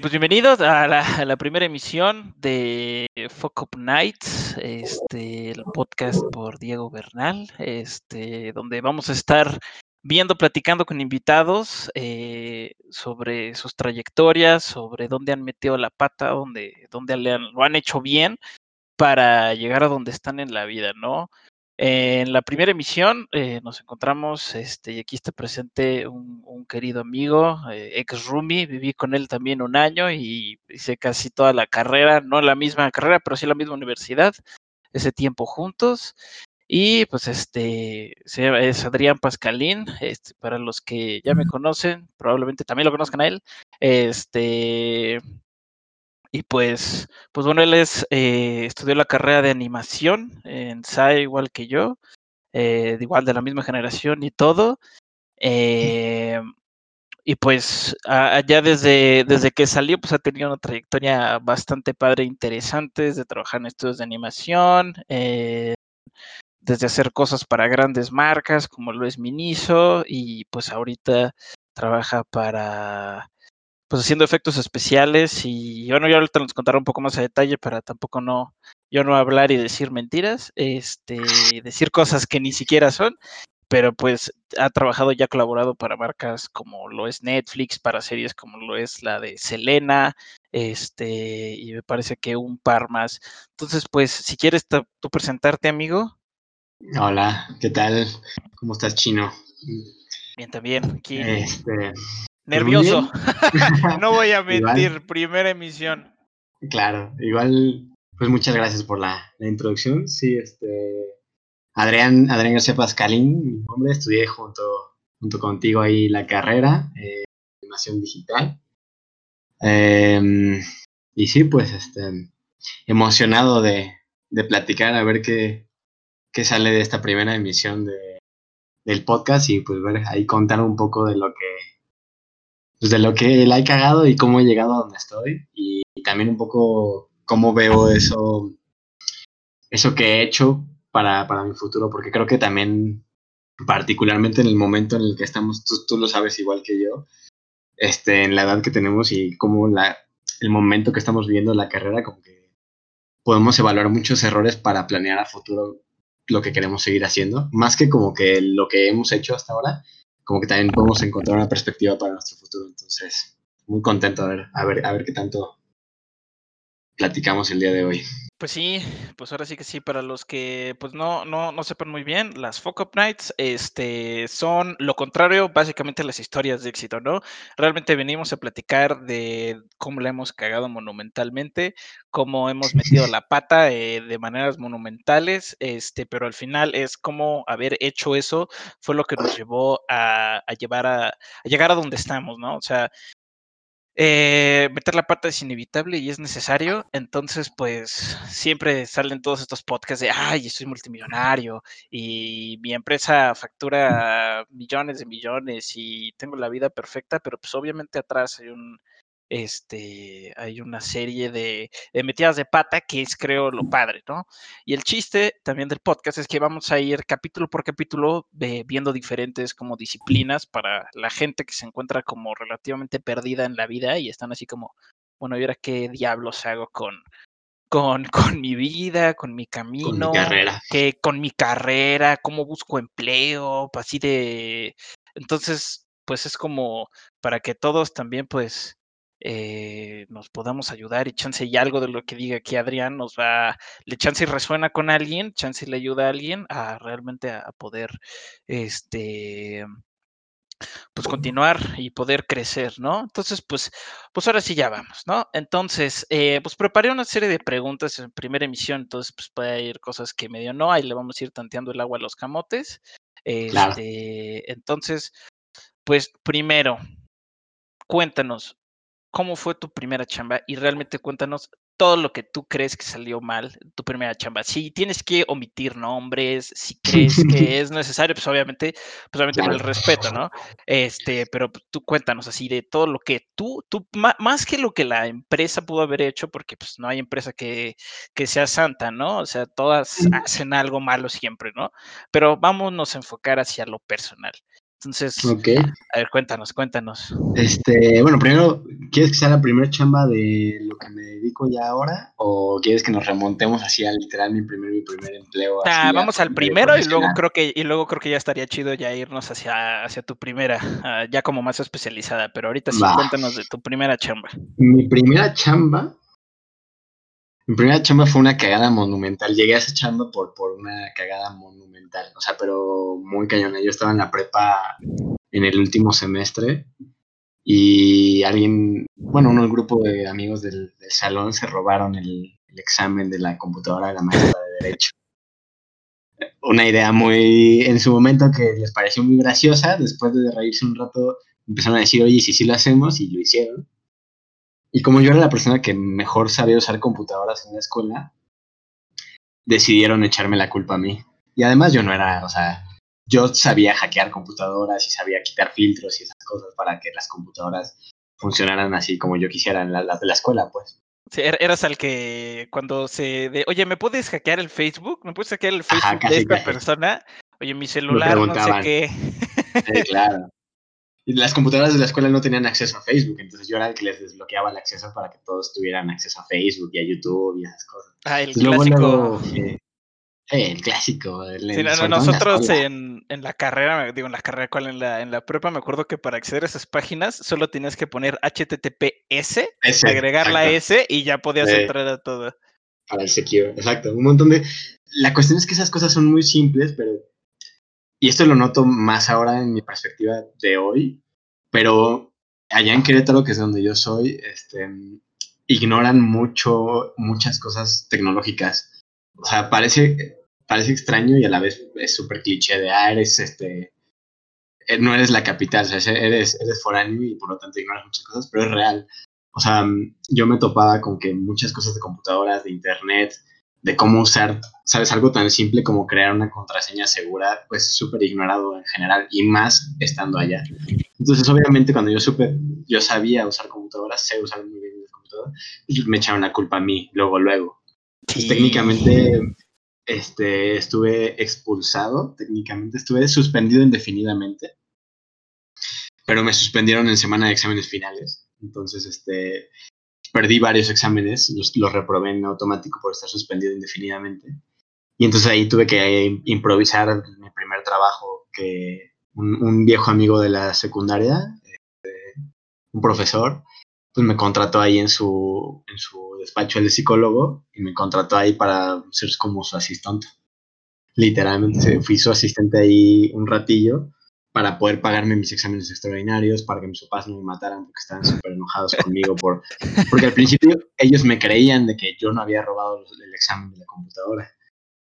Pues bienvenidos a la, primera emisión de Fuck Up Nights, este, el podcast por Diego Bernal, este, donde vamos a estar viendo, platicando con invitados eh, sobre sus trayectorias, sobre dónde han metido la pata, dónde, dónde lo han hecho bien para llegar a donde están en la vida, ¿no? En la primera emisión eh, nos encontramos, este, y aquí está presente un, querido amigo, eh, ex Rumi, viví con él también un año y hice casi toda la carrera, no la misma carrera, pero sí la misma universidad, ese tiempo juntos. Y pues este es Adrián Pascalín, este, para los que ya me conocen, probablemente también lo conozcan a él. Este, y pues, pues bueno, él es, eh, estudió la carrera de animación en SAE igual que yo, eh, igual de la misma generación y todo. Eh, y pues allá desde, desde que salió, pues ha tenido una trayectoria bastante padre e interesante, desde trabajar en estudios de animación, desde hacer cosas para grandes marcas como lo es Miniso, y pues ahorita trabaja para pues haciendo efectos especiales y bueno, yo ahorita nos contaré un poco más a detalle para tampoco no, yo no hablar y decir mentiras, este, decir cosas que ni siquiera son, pero pues ha trabajado y ha colaborado para marcas como lo es Netflix, para series como lo es la de Selena, este, y me parece que un par más. Entonces, pues, si quieres tú presentarte, amigo. Hola, ¿qué tal? ¿Cómo estás, Chino? Bien, también. Aquí. Este, Nervioso. no voy a mentir, primera emisión. Claro, igual, pues muchas gracias por la, introducción. Sí, este. Adrián, Adrián García Pascalín, mi nombre, estudié junto, junto contigo ahí la carrera, eh, animación digital. Em, y sí, pues este, emocionado de, de platicar, a ver qué, qué, sale de esta primera emisión de, del podcast y pues ver ahí contar un poco de lo que pues, de lo que la he cagado y cómo he llegado a donde estoy y, también un poco cómo veo eso, eso que he hecho para, para, mi futuro, porque creo que también, particularmente en el momento en el que estamos, tú, tú lo sabes igual que yo, este, en la edad que tenemos y como la, el momento que estamos viviendo en la carrera, como que podemos evaluar muchos errores para planear a futuro lo que queremos seguir haciendo, más que como que lo que hemos hecho hasta ahora, como que también podemos encontrar una perspectiva para nuestro futuro. Entonces, muy contento a ver, a ver, a ver qué tanto platicamos el día de hoy. Pues sí, pues ahora sí que sí, para los que pues no, no, no sepan muy bien, las Fuck Up Nights este, son lo contrario básicamente a las historias de éxito, ¿no? Realmente venimos a platicar de cómo la hemos cagado monumentalmente, cómo hemos metido la pata eh, de maneras monumentales, este, pero al final es como haber hecho eso fue lo que nos llevó a, a llevar a, a llegar a donde estamos, ¿no? O sea, eh, meter la pata es inevitable y es necesario. Entonces, pues siempre salen todos estos podcasts de, ay, soy multimillonario y mi empresa factura millones de millones y tengo la vida perfecta, pero pues obviamente atrás hay un, este, hay una serie de, metidas de pata que es, creo, lo padre, ¿no? Y el chiste también del podcast es que vamos a ir capítulo por capítulo viendo diferentes como disciplinas para la gente que se encuentra como relativamente perdida en la vida y están así como, bueno, ¿y ahora qué diablos hago con, con, con, mi vida, con mi camino, con mi carrera, que, con mi carrera, cómo busco empleo, así de... Entonces, pues es como para que todos también, pues, eh, nos podamos ayudar y chance y algo de lo que diga aquí Adrián nos va, le chance y resuena con alguien, chance y le ayuda a alguien a realmente a, poder, este, pues continuar y poder crecer, ¿no? Entonces, pues, pues ahora sí ya vamos, ¿no? Entonces, eh, pues preparé una serie de preguntas en primera emisión, entonces pues puede ir cosas que medio no, ahí le vamos a ir tanteando el agua a los camotes. Este, entonces, pues primero, cuéntanos, cómo fue tu primera chamba y realmente cuéntanos todo lo que tú crees que salió mal, tu primera chamba. Si tienes que omitir nombres, si crees que es necesario, pues obviamente, pues obviamente con el respeto, ¿no? Este, pero tú cuéntanos así de todo lo que tú, tú, más que lo que la empresa pudo haber hecho, porque pues no hay empresa que, que sea santa, ¿no? O sea, todas hacen algo malo siempre, ¿no? Pero vámonos a enfocar hacia lo personal. Entonces, a ver, cuéntanos, cuéntanos. Este, bueno, primero ¿quieres que sea la primera chamba de lo que me dedico ya ahora? ¿O quieres que nos remontemos así a literal mi primer, mi primer empleo? Vamos al primero y luego creo que, y luego creo que ya estaría chido ya irnos hacia, hacia tu primera, ah, ya como más especializada, pero ahorita sí cuéntanos de tu primera chamba. Mi primera chamba. Mi primera chamba fue una cagada monumental. Llegué a esa chamba por, por una cagada monumental. O sea, pero muy cañona. Yo estaba en la prepa en el último semestre y alguien, bueno, el grupo de amigos del, salón se robaron el, examen de la computadora de la maestra de Derecho. Una idea muy, en su momento que les pareció muy graciosa, después de reírse un rato, empezaron a decir, oye, si sí lo hacemos, y lo hicieron. Y como yo era la persona que mejor sabía usar computadoras en la escuela, decidieron echarme la culpa a mí. Y además yo no era, o sea, yo sabía hackear computadoras y sabía quitar filtros y esas cosas para que las computadoras funcionaran así como yo quisiera en la, de la escuela, pues. Sí, er, eras al que cuando se... De, Oye, ¿me puedes hackear el Facebook? ¿Me puedes hackear el Facebook de esta persona? Oye, mi celular, no sé qué. Sí, claro. Las computadoras de la escuela no tenían acceso a Facebook, entonces yo era el que les desbloqueaba el acceso para que todos tuvieran acceso a Facebook y a YouTube y esas cosas. Ah, el clásico. el clásico. nosotros en, en, la carrera, digo en la carrera, ¿cuál? En la, en la prepa me acuerdo que para acceder a esas páginas solo tenías que poner HTTPS, agregar la S y ya podías entrar a todo. Para el secure, exacto. Un montón de... La cuestión es que esas cosas son muy simples, pero... Y esto lo noto más ahora en mi perspectiva de hoy, pero allá en Querétaro, que es donde yo soy, este, ignoran mucho, muchas cosas tecnológicas. O sea, parece, parece extraño y a la vez es súper cliché de, ah, eres este, eh, no eres la capital, o sea, eres, eres foráneo y por lo tanto ignoras muchas cosas, pero es real. O sea, yo me topaba con que muchas cosas de computadoras, de internet, de cómo usar, sabes, algo tan simple como crear una contraseña segura, pues súper ignorado en general y más estando allá. Entonces, obviamente, cuando yo supe, yo sabía usar computadoras, sé usar muy bien las computadoras, pues me echaron la culpa a mí, luego, luego. Pues, técnicamente este, estuve expulsado, técnicamente estuve suspendido indefinidamente, pero me suspendieron en semana de exámenes finales. Entonces, este, perdí varios exámenes, los, reprobé en automático por estar suspendido indefinidamente. Y entonces ahí tuve que improvisar mi primer trabajo, que un, viejo amigo de la secundaria, este, un profesor, pues me contrató ahí en su, en su despacho el de psicólogo y me contrató ahí para ser como su asistente. Literalmente fui su asistente ahí un ratillo para poder pagarme mis exámenes extraordinarios, para que mis papás no me mataran porque estaban súper enojados conmigo. Por, porque al principio ellos me creían de que yo no había robado el examen de la computadora.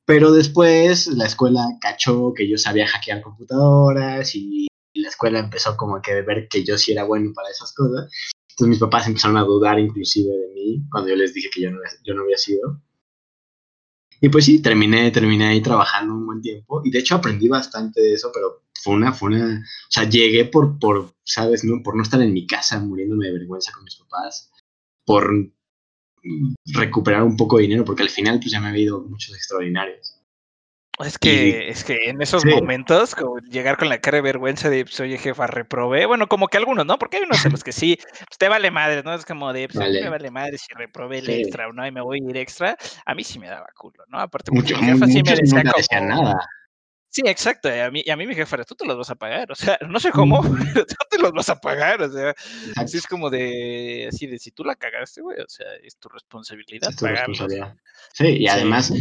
Pero después la escuela cachó que yo sabía hackear computadoras y la escuela empezó como que a ver que yo sí era bueno para esas cosas. Entonces mis papás empezaron a dudar inclusive de mí cuando yo les dije que yo no, yo no había sido. Y pues sí, terminé, terminé ahí trabajando un buen tiempo y de hecho aprendí bastante de eso, pero fue una, fue una, o sea, llegué por, por, sabes, no, por no estar en mi casa muriéndome de vergüenza con mis papás, por recuperar un poco de dinero, porque al final pues ya me había ido muchos extraordinarios. Es que, es que en esos momentos, como llegar con la cara de vergüenza de, pues, oye, jefa, reprobé. Bueno, como que algunos, ¿no? Porque hay unos en los que sí, pues, te vale madre, ¿no? Es como de, pues, me vale madre si reprobé el extra o no, y me voy a ir extra. A mí sí me daba culo, ¿no? Aparte, Mucho, mi jefa sí me decía como... nada. Sí, exacto. A mí, a mí mi jefa, tú te los vas a pagar. O sea, no sé cómo, pero tú te los vas a pagar. O sea, así es como de, así de, si tú la cagaste, güey, o sea, es tu responsabilidad. Es tu responsabilidad. Sí, y además,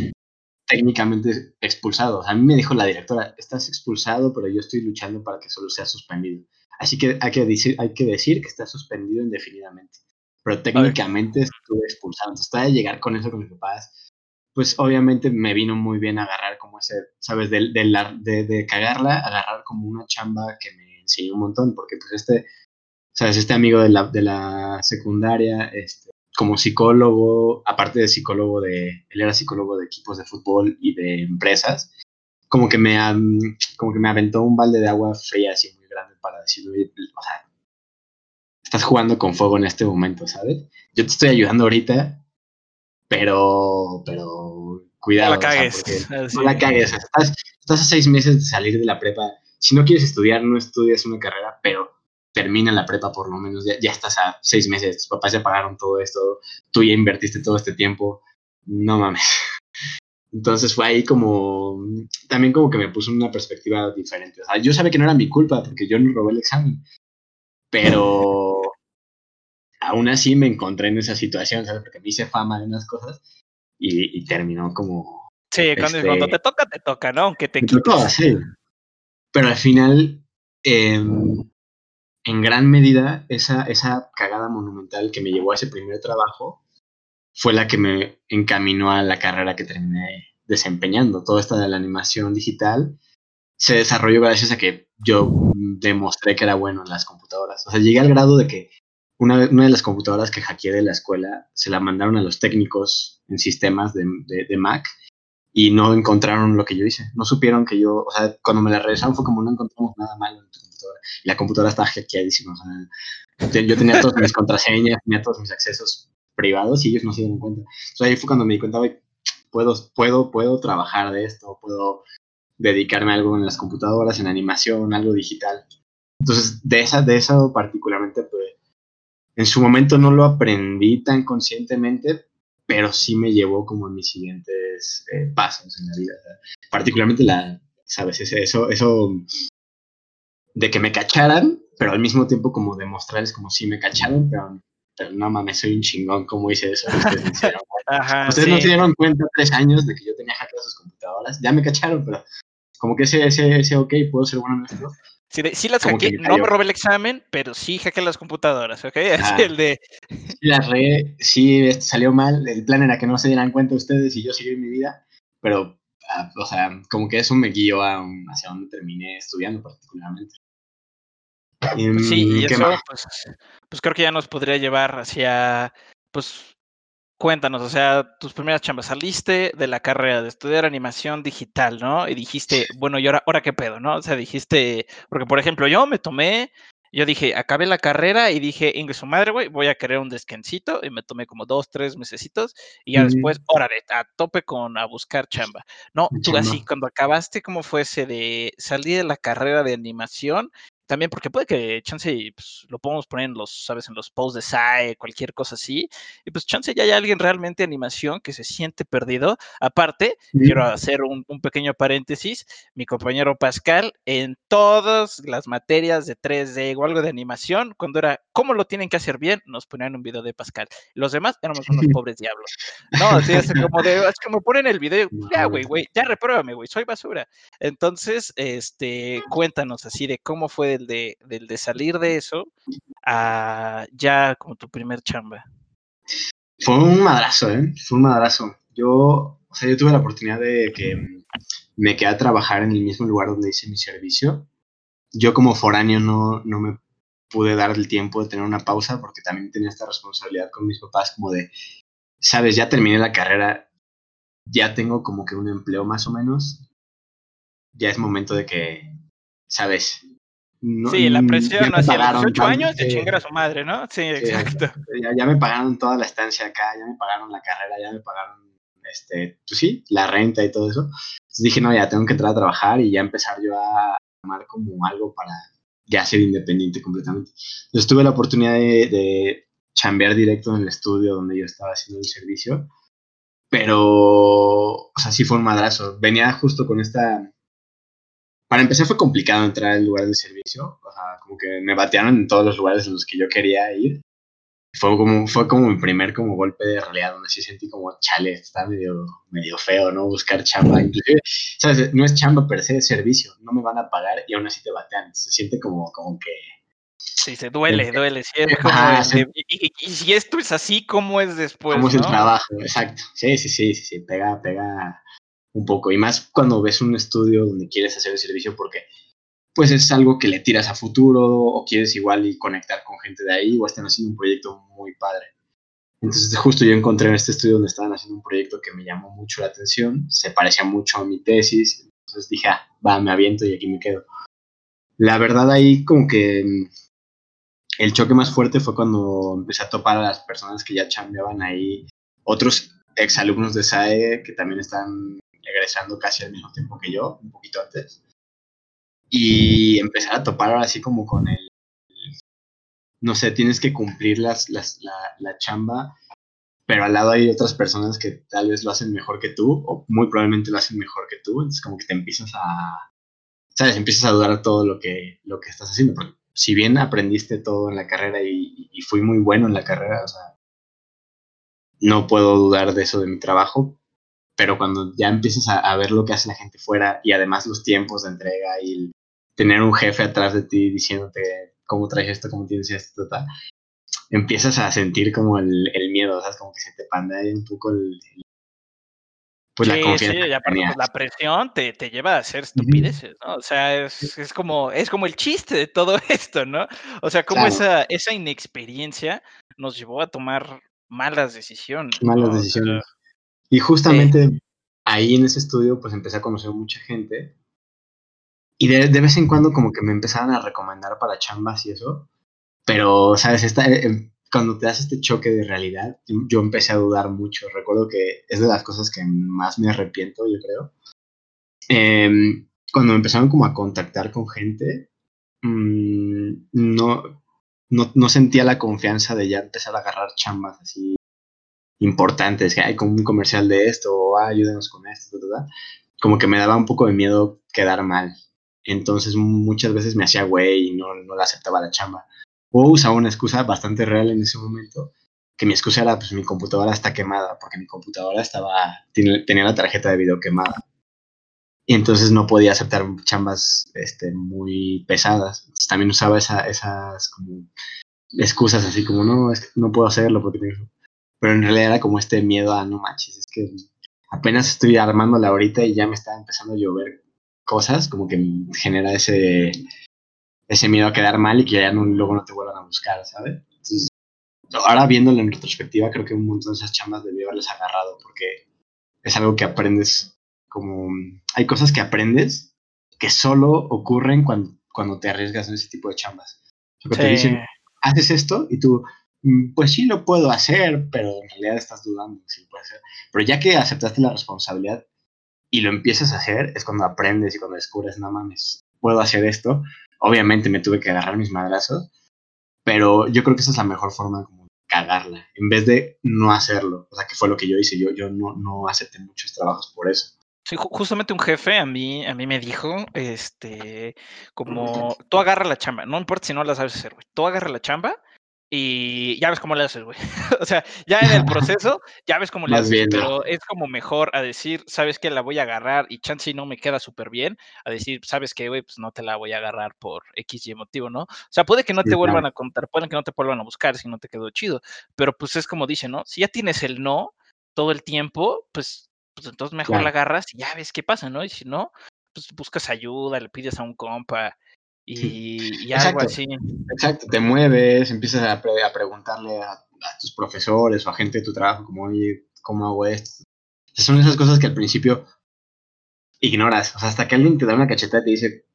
técnicamente expulsado. a mí me dijo la directora, estás expulsado, pero yo estoy luchando para que solo sea suspendido. Así que hay que decir, hay que decir que está suspendido indefinidamente. Pero técnicamente estuve expulsado. Entonces, de llegar con eso con mis papás, pues obviamente me vino muy bien agarrar como ese, ¿sabes? De, de, de, cagarla, agarrar como una chamba que me enseñó un montón, porque pues este, ¿sabes? Este amigo de la, de la secundaria, este, como psicólogo, aparte de psicólogo de, él era psicólogo de equipos de fútbol y de empresas, como que me, como que me aventó un balde de agua fría así muy grande para decirle, o sea, estás jugando con fuego en este momento, ¿sabes? Yo te estoy ayudando ahorita, pero, pero cuidado. No la cagues. no la cagues. Estás, estás a seis meses de salir de la prepa. Si no quieres estudiar, no estudias una carrera, pero termina la prepa por lo menos, ya, ya estás a seis meses, tus papás ya pagaron todo esto, tú ya invertiste todo este tiempo, no mames. Entonces fue ahí como, también como que me puso una perspectiva diferente. O sea, yo sabía que no era mi culpa porque yo no robé el examen, pero aún así me encontré en esa situación, ¿sabes? Porque me hice fama de unas cosas y, terminó como... Sí, cuando, este te toca, te toca, ¿no? Aunque te, te sí. Pero al final, em, en gran medida, esa, esa cagada monumental que me llevó a ese primer trabajo fue la que me encaminó a la carrera que terminé desempeñando. Toda esta de la animación digital se desarrolló gracias a que yo demostré que era bueno en las computadoras. O sea, llegué al grado de que una, una de las computadoras que hackeé de la escuela se la mandaron a los técnicos en sistemas de, de, Mac y no encontraron lo que yo hice. No supieron que yo, o sea, cuando me la regresaron fue como no encontramos nada malo en tu computadora. Y la computadora estaba hackeadísima. O sea, yo tenía todas mis contraseñas, tenía todos mis accesos privados y ellos no se dieron cuenta. Entonces ahí fue cuando me di cuenta, puedo, puedo, puedo trabajar de esto, puedo dedicarme a algo en las computadoras, en animación, algo digital. Entonces, de esa, de eso particularmente, pues, en su momento no lo aprendí tan conscientemente, pero sí me llevó como a mis siguientes eh, pasos en la vida. particularmente la, ¿sabes? Eso, eso de que me cacharan, pero al mismo tiempo como demostrarles como si me cacharon, pero pero no mames, soy un chingón, como hice eso? Ustedes, no se dieron cuenta tres años de que yo tenía hackeadas sus computadoras. Ya me cacharon, pero como que ese, ese, ese ok, puedo ser bueno en esto. Sí, sí las hackeé, no me robé el examen, pero sí hackeé las computadoras, ¿ok? Ah, el de... Sí, las re, sí salió mal, el plan era que no se dieran cuenta ustedes y yo seguir mi vida, pero, ah, o sea, como que eso me guió a, hacia donde terminé estudiando particularmente. Pues sí, y eso, pues, pues, creo que ya nos podría llevar hacia, pues, cuéntanos, o sea, tus primeras chambas, saliste de la carrera de estudiar animación digital, ¿no? Y dijiste, bueno, ¿y ahora, ahora qué pedo, no? O sea, dijiste, porque por ejemplo, yo me tomé, yo dije, acabé la carrera y dije, ingreso madre, güey, voy a querer un descansito y me tomé como dos, tres mesecitos y ya después, órale, a tope con a buscar chamba. No, tú así, cuando acabaste, ¿cómo fue ese de salir de la carrera de animación también porque puede que chance pues, lo podemos poner en los, sabes, en los posts de SAE, cualquier cosa así, y pues chance ya hay alguien realmente animación que se siente perdido. Aparte, quiero hacer un, pequeño paréntesis, mi compañero Pascal, en todas las materias de 3D o algo de animación, cuando era cómo lo tienen que hacer bien, nos ponían un video de Pascal. Los demás éramos unos pobres diablos. No, así es como de, es como ponen el video, ya, güey, güey, ya repruébame, güey, soy basura. Entonces, este, cuéntanos así de cómo fue del de, del de salir de eso a ya como tu primer chamba? Fue un madrazo, ¿eh? Fue un madrazo. Yo, o sea, yo tuve la oportunidad de que me quedé a trabajar en el mismo lugar donde hice mi servicio. Yo como foráneo no, no me pude dar el tiempo de tener una pausa porque también tenía esta responsabilidad con mis papás como de, sabes, ya terminé la carrera, ya tengo como que un empleo más o menos, ya es momento de que, sabes, sí, la presión hacia los 18 años de chingar a su madre, ¿no? Sí, exacto. Ya, me pagaron toda la estancia acá, ya me pagaron la carrera, ya me pagaron, este, pues sí, la renta y todo eso. Entonces dije, no, ya tengo que entrar a trabajar y ya empezar yo a tomar como algo para ya ser independiente completamente. Entonces tuve la oportunidad de, de chambear directo en el estudio donde yo estaba haciendo el servicio, pero, o sea, sí fue un madrazo. Venía justo con esta para empezar fue complicado entrar al lugar de servicio, o sea, como que me batearon en todos los lugares en los que yo quería ir. Fue como, fue como mi primer como golpe de realidad, donde sí sentí como, chale, está medio, medio feo, ¿no? Buscar chamba. Inclusive, ¿sabes? No es chamba per se, es servicio. No me van a pagar y aún así te batean. Se siente como, como que... Sí, se duele, duele. y, si esto es así, ¿cómo es después? ¿Cómo es el trabajo? Exacto. Sí, sí, sí, sí, sí. Pega, pega un poco. Y más cuando ves un estudio donde quieres hacer el servicio porque pues es algo que le tiras a futuro o quieres igual y conectar con gente de ahí o están haciendo un proyecto muy padre. Entonces justo yo encontré en este estudio donde estaban haciendo un proyecto que me llamó mucho la atención, se parecía mucho a mi tesis, entonces dije, ah, va, me aviento y aquí me quedo. La verdad ahí como que mm, el choque más fuerte fue cuando empecé a topar a las personas que ya chambeaban ahí, otros exalumnos de SAE que también están egresando casi al mismo tiempo que yo, un poquito antes. Y empezar a topar ahora así como con el, no sé, tienes que cumplir las, las, la, la chamba, pero al lado hay otras personas que tal vez lo hacen mejor que tú, o muy probablemente lo hacen mejor que tú, entonces como que te empiezas a, ¿sabes? Empiezas a dudar todo lo que, lo que estás haciendo, porque si bien aprendiste todo en la carrera y, y fui muy bueno en la carrera, o sea, no puedo dudar de eso de mi trabajo, pero cuando ya empiezas a, a, ver lo que hace la gente fuera y además los tiempos de entrega y el tener un jefe atrás de ti diciéndote cómo traes esto, cómo tienes esto, tal, empiezas a sentir como el, el miedo, ¿sabes? Como que se te panda ahí un poco el, el pues sí, la confianza. Sí, y aparte, pues, la presión te, te, lleva a hacer estupideces, ¿no? O sea, es, es, como, es como el chiste de todo esto, ¿no? O sea, como claro. esa, esa inexperiencia nos llevó a tomar malas decisiones. Malas ¿no? decisiones. O sea, y justamente eh, ahí en ese estudio, pues empecé a conocer mucha gente. Y de, de, vez en cuando como que me empezaban a recomendar para chambas y eso. Pero, ¿sabes? Esta, eh, cuando te das este choque de realidad, yo empecé a dudar mucho. Recuerdo que es de las cosas que más me arrepiento, yo creo. Eh, cuando me empezaron como a contactar con gente, mmm, no, no, no, sentía la confianza de ya empezar a agarrar chambas así importantes, que hay como un comercial de esto, o ah, ayúdenos con esto. Como que me daba un poco de miedo quedar mal. Entonces muchas veces me hacía güey y no, no le aceptaba la chamba o usaba una excusa bastante real en ese momento, que mi excusa era, pues mi computadora está quemada, porque mi computadora estaba, tenía la tarjeta de video quemada. Y entonces no podía aceptar chambas este, muy pesadas. Entonces, también usaba esa, esas excusas así como, no, es que no puedo hacerlo porque tengo... Pero en realidad era como este miedo a, no manches, es que apenas estoy armándola ahorita y ya me está empezando a llover cosas, como que genera ese, ese miedo a quedar mal y que ya no, luego no te vuelvan a buscar, ¿sabes? Entonces, ahora viéndolo en retrospectiva, creo que un montón de esas chambas debí haberles agarrado porque es algo que aprendes como... Hay cosas que aprendes que solo ocurren cuando, cuando te arriesgas en ese tipo de chambas. O sea, sí. te dicen, haces esto y tú, pues sí lo puedo hacer, pero en realidad estás dudando si lo puedes hacer. Pero ya que aceptaste la responsabilidad y lo empiezas a hacer, es cuando aprendes y cuando descubres, no mames, puedo hacer esto Obviamente me tuve que agarrar mis madrazos, pero yo creo que esa es la mejor forma como de cagarla, en vez de no hacerlo. O sea, que fue lo que yo hice, yo, yo no, no acepté muchos trabajos por eso. Sí, justamente un jefe a mí, a mí me dijo, este, como, tú agarra la chamba, no importa si no la sabes hacer, güey, tú agarra la chamba y ya ves cómo le haces, güey. o sea, ya en el proceso, ya ves cómo le haces, bien, pero es como mejor a decir, sabes que la voy a agarrar y chance no me queda súper bien, a decir, sabes que, güey, pues no te la voy a agarrar por X y motivo, ¿no? O sea, puede que no sí, te vuelvan claro. a contar, pueden que no te vuelvan a buscar si no te quedó chido, pero pues es como dice, ¿no? Si ya tienes el no todo el tiempo, pues, pues entonces mejor claro. la agarras y ya ves qué pasa, ¿no? Y si no, pues buscas ayuda, le pides a un compa, y, y algo exacto, así. Exacto, te mueves, empiezas a, pre a preguntarle a, a, tus profesores o a gente de tu trabajo, como, oye, ¿cómo hago esto? Son esas cosas que al principio ignoras, o sea, hasta que alguien te da una cacheta y te dice,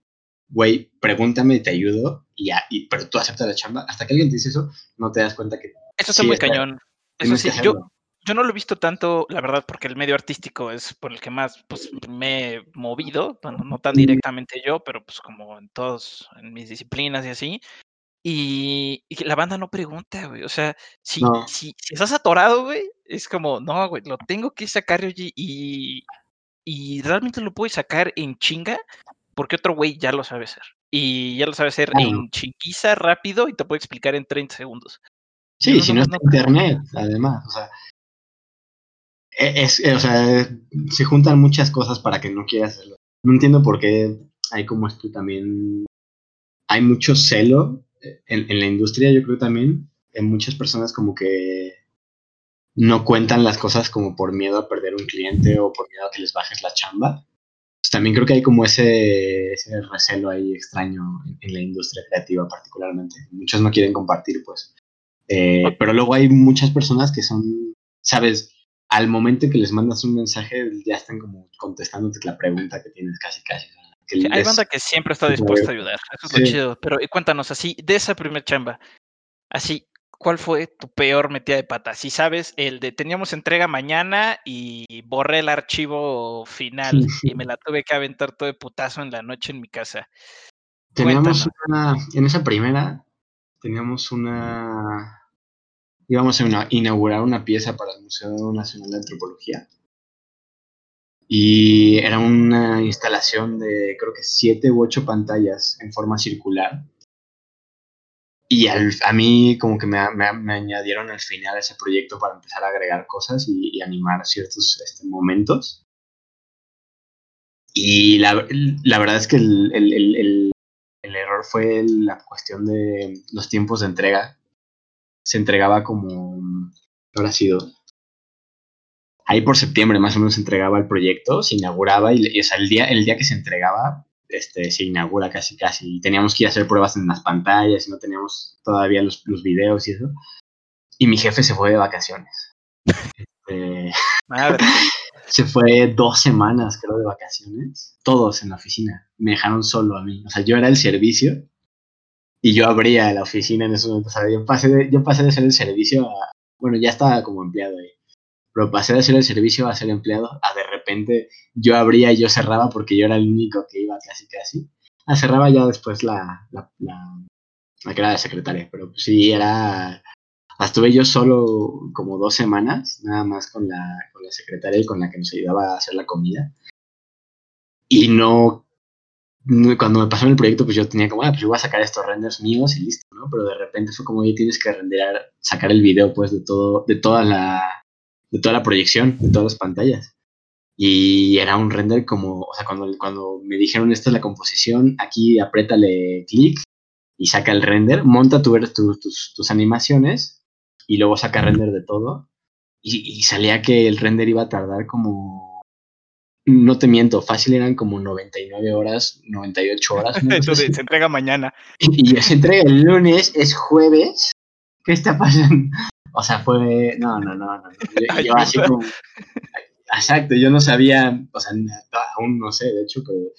güey, pregúntame y te ayudo, y ya, y, pero tú aceptas la chamba, hasta que alguien te dice eso, no te das cuenta que... Eso está sí, muy está, cañón. Eso sí, yo, yo no lo he visto tanto, la verdad, porque el medio artístico es por el que más pues, me he movido, bueno, no tan directamente yo, pero pues como en todos, en mis disciplinas y así. Y, y la banda no pregunta, güey. O sea, si, no. si, si, estás atorado, güey, es como, no, güey, lo tengo que sacar, oye, y, y realmente lo puedes sacar en chinga, porque otro güey ya lo sabe hacer. Y ya lo sabe hacer claro. en chinguiza, rápido, y te puede explicar en 30 segundos. Sí, no, si no, no está no, internet, además. O sea, es, es, o sea, se juntan muchas cosas para que no quieras hacerlo. No entiendo por qué hay como esto también, hay mucho celo en, en, la industria, yo creo también, en muchas personas como que no cuentan las cosas como por miedo a perder un cliente o por miedo a que les bajes la chamba. Pues también creo que hay como ese, ese recelo ahí extraño en, en, la industria creativa particularmente. Muchos no quieren compartir, pues. Eh, pero luego hay muchas personas que son, sabes, al momento que les mandas un mensaje, ya están como contestándote la pregunta que tienes casi casi. Sí, hay banda que siempre está dispuesta a ayudar, eso es sí. lo chido. Pero cuéntanos así, de esa primer chamba, así, ¿cuál fue tu peor metida de pata? Si sabes, el de teníamos entrega mañana y borré el archivo final y me la tuve que aventar todo de putazo en la noche en mi casa. Teníamos una, en esa primera, teníamos una... íbamos a inaugurar una pieza para el Museo Nacional de Antropología. Y era una instalación de creo que siete u ocho pantallas en forma circular. Y a mí como que me, añadieron al final ese proyecto para empezar a agregar cosas y, animar ciertos este, momentos. Y la, verdad es que el, el error fue la cuestión de los tiempos de entrega. Se entregaba como, ahora sido, ahí por septiembre más o menos se entregaba el proyecto, se inauguraba y, o sea, el día, el día que se entregaba, este, se inaugura casi casi. Y teníamos que ir a hacer pruebas en las pantallas y no teníamos todavía los, los videos y eso. Y mi jefe se fue de vacaciones. Este, Madre se fue dos semanas, creo, de vacaciones, todos en la oficina. Me dejaron solo a mí. O sea, yo era el servicio y yo abría la oficina en ese momento. O sea, yo pasé de, yo pasé de ser el servicio a. Bueno, ya estaba como empleado ahí. Pero pasé de ser el servicio a ser empleado, a de repente yo abría y yo cerraba porque yo era el único que iba casi casi. Ah, cerraba ya después la, la, la, la que era la secretaria, pero sí era Estuve yo solo como dos semanas, nada más con la, con la secretaria y con la que nos ayudaba a hacer la comida. Y no, cuando me pasó el proyecto, pues yo tenía como, ah, pues yo voy a sacar estos renders míos y listo, ¿no? Pero de repente fue como, oye, tienes que renderar, sacar el video, pues, de todo, de toda la, de toda la proyección, de todas las pantallas. Y era un render como, o sea, cuando, cuando me dijeron, esta es la composición, aquí apriétale clic y saca el render, monta tu, tus, tus animaciones y luego saca render de todo. Y, salía que el render iba a tardar como, no te miento, fácil eran como 99 horas, 98 horas. Entonces se entrega mañana. Y, se entrega el lunes, es jueves. ¿Qué está pasando? O sea, fue, no, no, no, no. Yo, así como, exacto, yo no sabía, o sea, aún no sé, de hecho, pero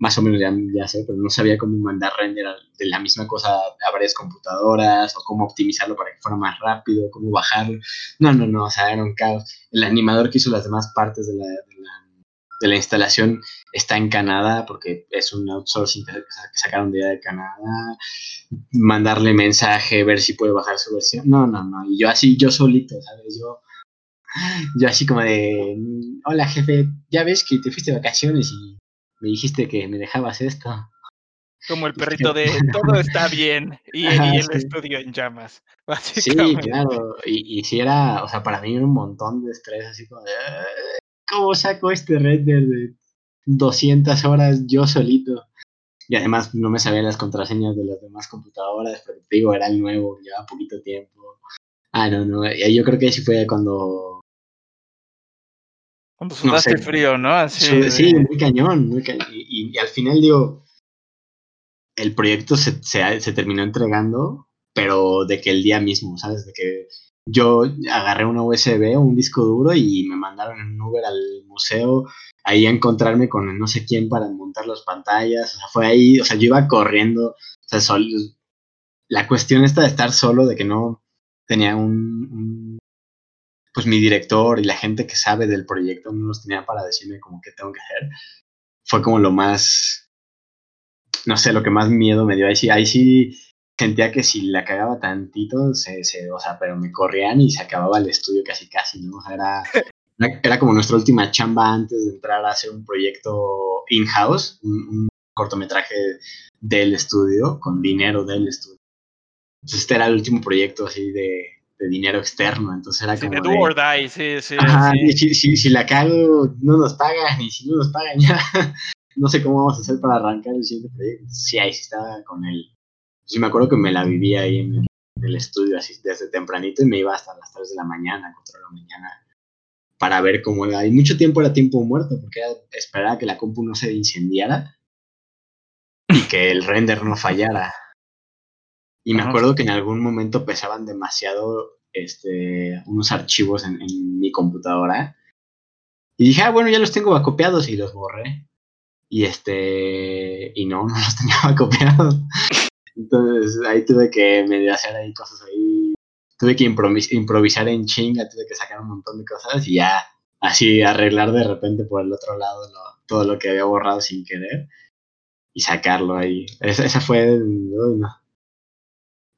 más o menos ya, sé, pero no sabía cómo mandar render de la misma cosa a varias computadoras o cómo optimizarlo para que fuera más rápido, cómo bajarlo. No, no, no, o sea, era un caos. El animador que hizo las demás partes de la, de la, instalación está en Canadá porque es un outsourcing que sacaron de allá de Canadá. Mandarle mensaje, ver si puede bajar su versión. No, no, no. Y yo así, yo solito, ¿sabes? Yo yo así como de, hola jefe, ya ves que te fuiste de vacaciones y me dijiste que me dejabas esto. Como el perrito de todo está bien y, el estudio en llamas. Sí, claro. Y, y si era, o sea, para mí era un montón de estrés, así como de, ¿cómo saco este render de 200 horas yo solito? Y además no me sabían las contraseñas de las demás computadoras, pero te digo, era el nuevo, llevaba poquito tiempo. Ah, no, no. Yo creo que sí fue cuando cuando sudaste frío, ¿no? Sí, muy cañón. Muy Y, al final, digo, el proyecto se, se, terminó entregando, pero de que el día mismo, ¿sabes? De que yo agarré una USB, un disco duro y me mandaron en un Uber al museo ahí a encontrarme con no sé quién para montar las pantallas. O sea, fue ahí, o sea, yo iba corriendo. O sea, la cuestión esta de estar solo, de que no tenía un pues mi director y la gente que sabe del proyecto no los tenía para decirme como qué tengo que hacer. Fue como lo más, no sé, lo que más miedo me dio. Ahí sí, ahí sí sentía que si la cagaba tantito, se, se, o sea, pero me corrían y se acababa el estudio casi casi, ¿no? O sea, era, era como nuestra última chamba antes de entrar a hacer un proyecto in-house, un, un cortometraje del estudio, con dinero del estudio. Entonces este era el último proyecto así de, de dinero externo, entonces era como... De, sí, sí, sí. Si, la cago, no nos pagan, y si no nos pagan ya, no sé cómo vamos a hacer para arrancar el siguiente proyecto. Sí, ahí sí estaba con él. Sí, me acuerdo que me la vivía ahí en el, estudio así desde tempranito y me iba hasta las 3 de la mañana, 4 de la mañana, para ver cómo era. Y mucho tiempo era tiempo muerto, porque esperaba que la compu no se incendiara y que el render no fallara. Y me acuerdo que en algún momento pesaban demasiado este, unos archivos en, mi computadora. Y dije, ah, bueno, ya los tengo copiados y los borré. Y este, y no, no los tenía copiados. Entonces ahí tuve que medio hacer ahí cosas ahí. Tuve que improvisar en chinga, tuve que sacar un montón de cosas y ya así arreglar de repente por el otro lado todo lo que había borrado sin querer y sacarlo ahí. Esa, fue, no,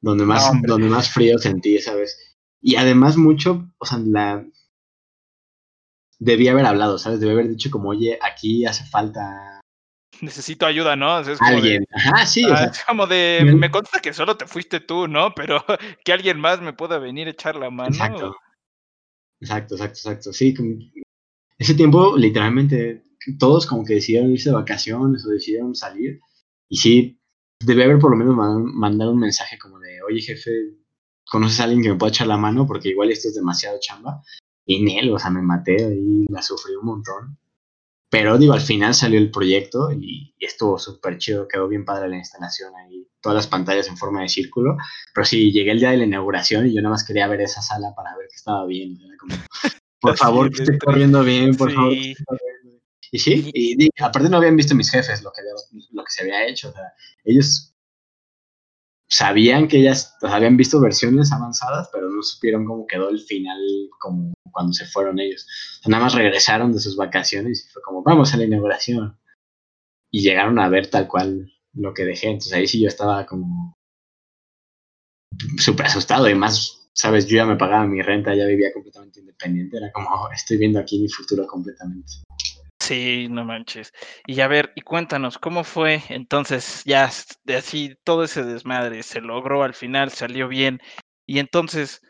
donde más, donde más frío sentí esa vez. Y además mucho, o sea, la... Debía haber hablado, ¿sabes? Debía haber dicho como, oye, aquí hace falta necesito ayuda, ¿no? alguien. Ajá, sí. o sea, es como de, me consta que solo te fuiste tú, ¿no? Pero que alguien más me pueda venir a echar la mano. Exacto. Exacto, exacto, exacto. Sí, ese tiempo, literalmente, todos como que decidieron irse de vacaciones o decidieron salir. Y sí, debe haber por lo menos mandado un mensaje como de, oye jefe, ¿conoces a alguien que me pueda echar la mano? Porque igual esto es demasiado chamba. Y en él, o sea, me maté y la sufrí un montón. Pero digo, al final salió el proyecto y, estuvo súper chido, quedó bien padre la instalación ahí, todas las pantallas en forma de círculo. Pero sí, llegué el día de la inauguración y yo nada más quería ver esa sala para ver que estaba bien. por favor, que esté corriendo bien, por favor. Y sí, y, aparte no habían visto mis jefes lo que, lo que se había hecho. O sea, ellos sabían que ellas habían visto versiones avanzadas, pero no supieron cómo quedó el final como cuando se fueron ellos. nada más regresaron de sus vacaciones y fue como, vamos a la inauguración. Y llegaron a ver tal cual lo que dejé. Entonces ahí sí yo estaba como súper asustado y más, sabes, yo ya me pagaba mi renta, ya vivía completamente independiente. Era como, estoy viendo aquí mi futuro completamente. Sí, no manches. Y a ver, y cuéntanos, ¿cómo fue entonces ya de así todo ese desmadre? ¿Se logró al final? ¿Salió bien? Y entonces,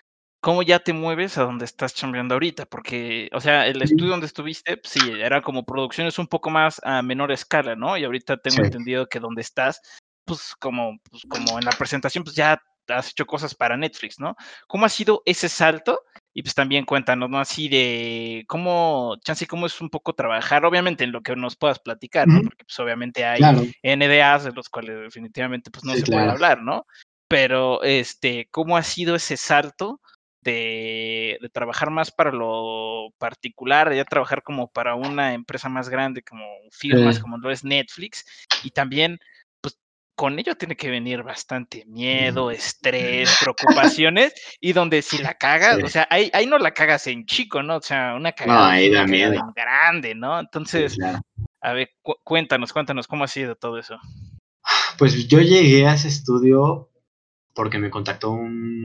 ¿cómo ya te mueves a donde estás chambeando ahorita? Porque, o sea, el estudio donde estuviste, pues sí, era como producciones un poco más a menor escala, ¿no? Y ahorita tengo entendido que donde estás, pues como, pues como en la presentación, pues ya has hecho cosas para Netflix, ¿no? ¿Cómo ha sido ese salto? Y pues también cuéntanos, ¿no? Así de cómo, chance, cómo es un poco trabajar, obviamente en lo que nos puedas platicar, ¿no? Porque pues obviamente hay NDAs de los cuales definitivamente pues no se puede hablar, ¿no? Pero, este, ¿cómo ha sido ese salto de, de, trabajar más para lo particular, ya trabajar como para una empresa más grande, como firmas, como lo es Netflix, y también con ello tiene que venir bastante miedo, estrés, preocupaciones, y donde si la cagas, o sea, ahí, ahí, no la cagas en chico, ¿no? O sea, una cagada grande, ¿no? Entonces, a ver, cuéntanos, cuéntanos cómo ha sido todo eso. Pues yo llegué a ese estudio porque me contactó un,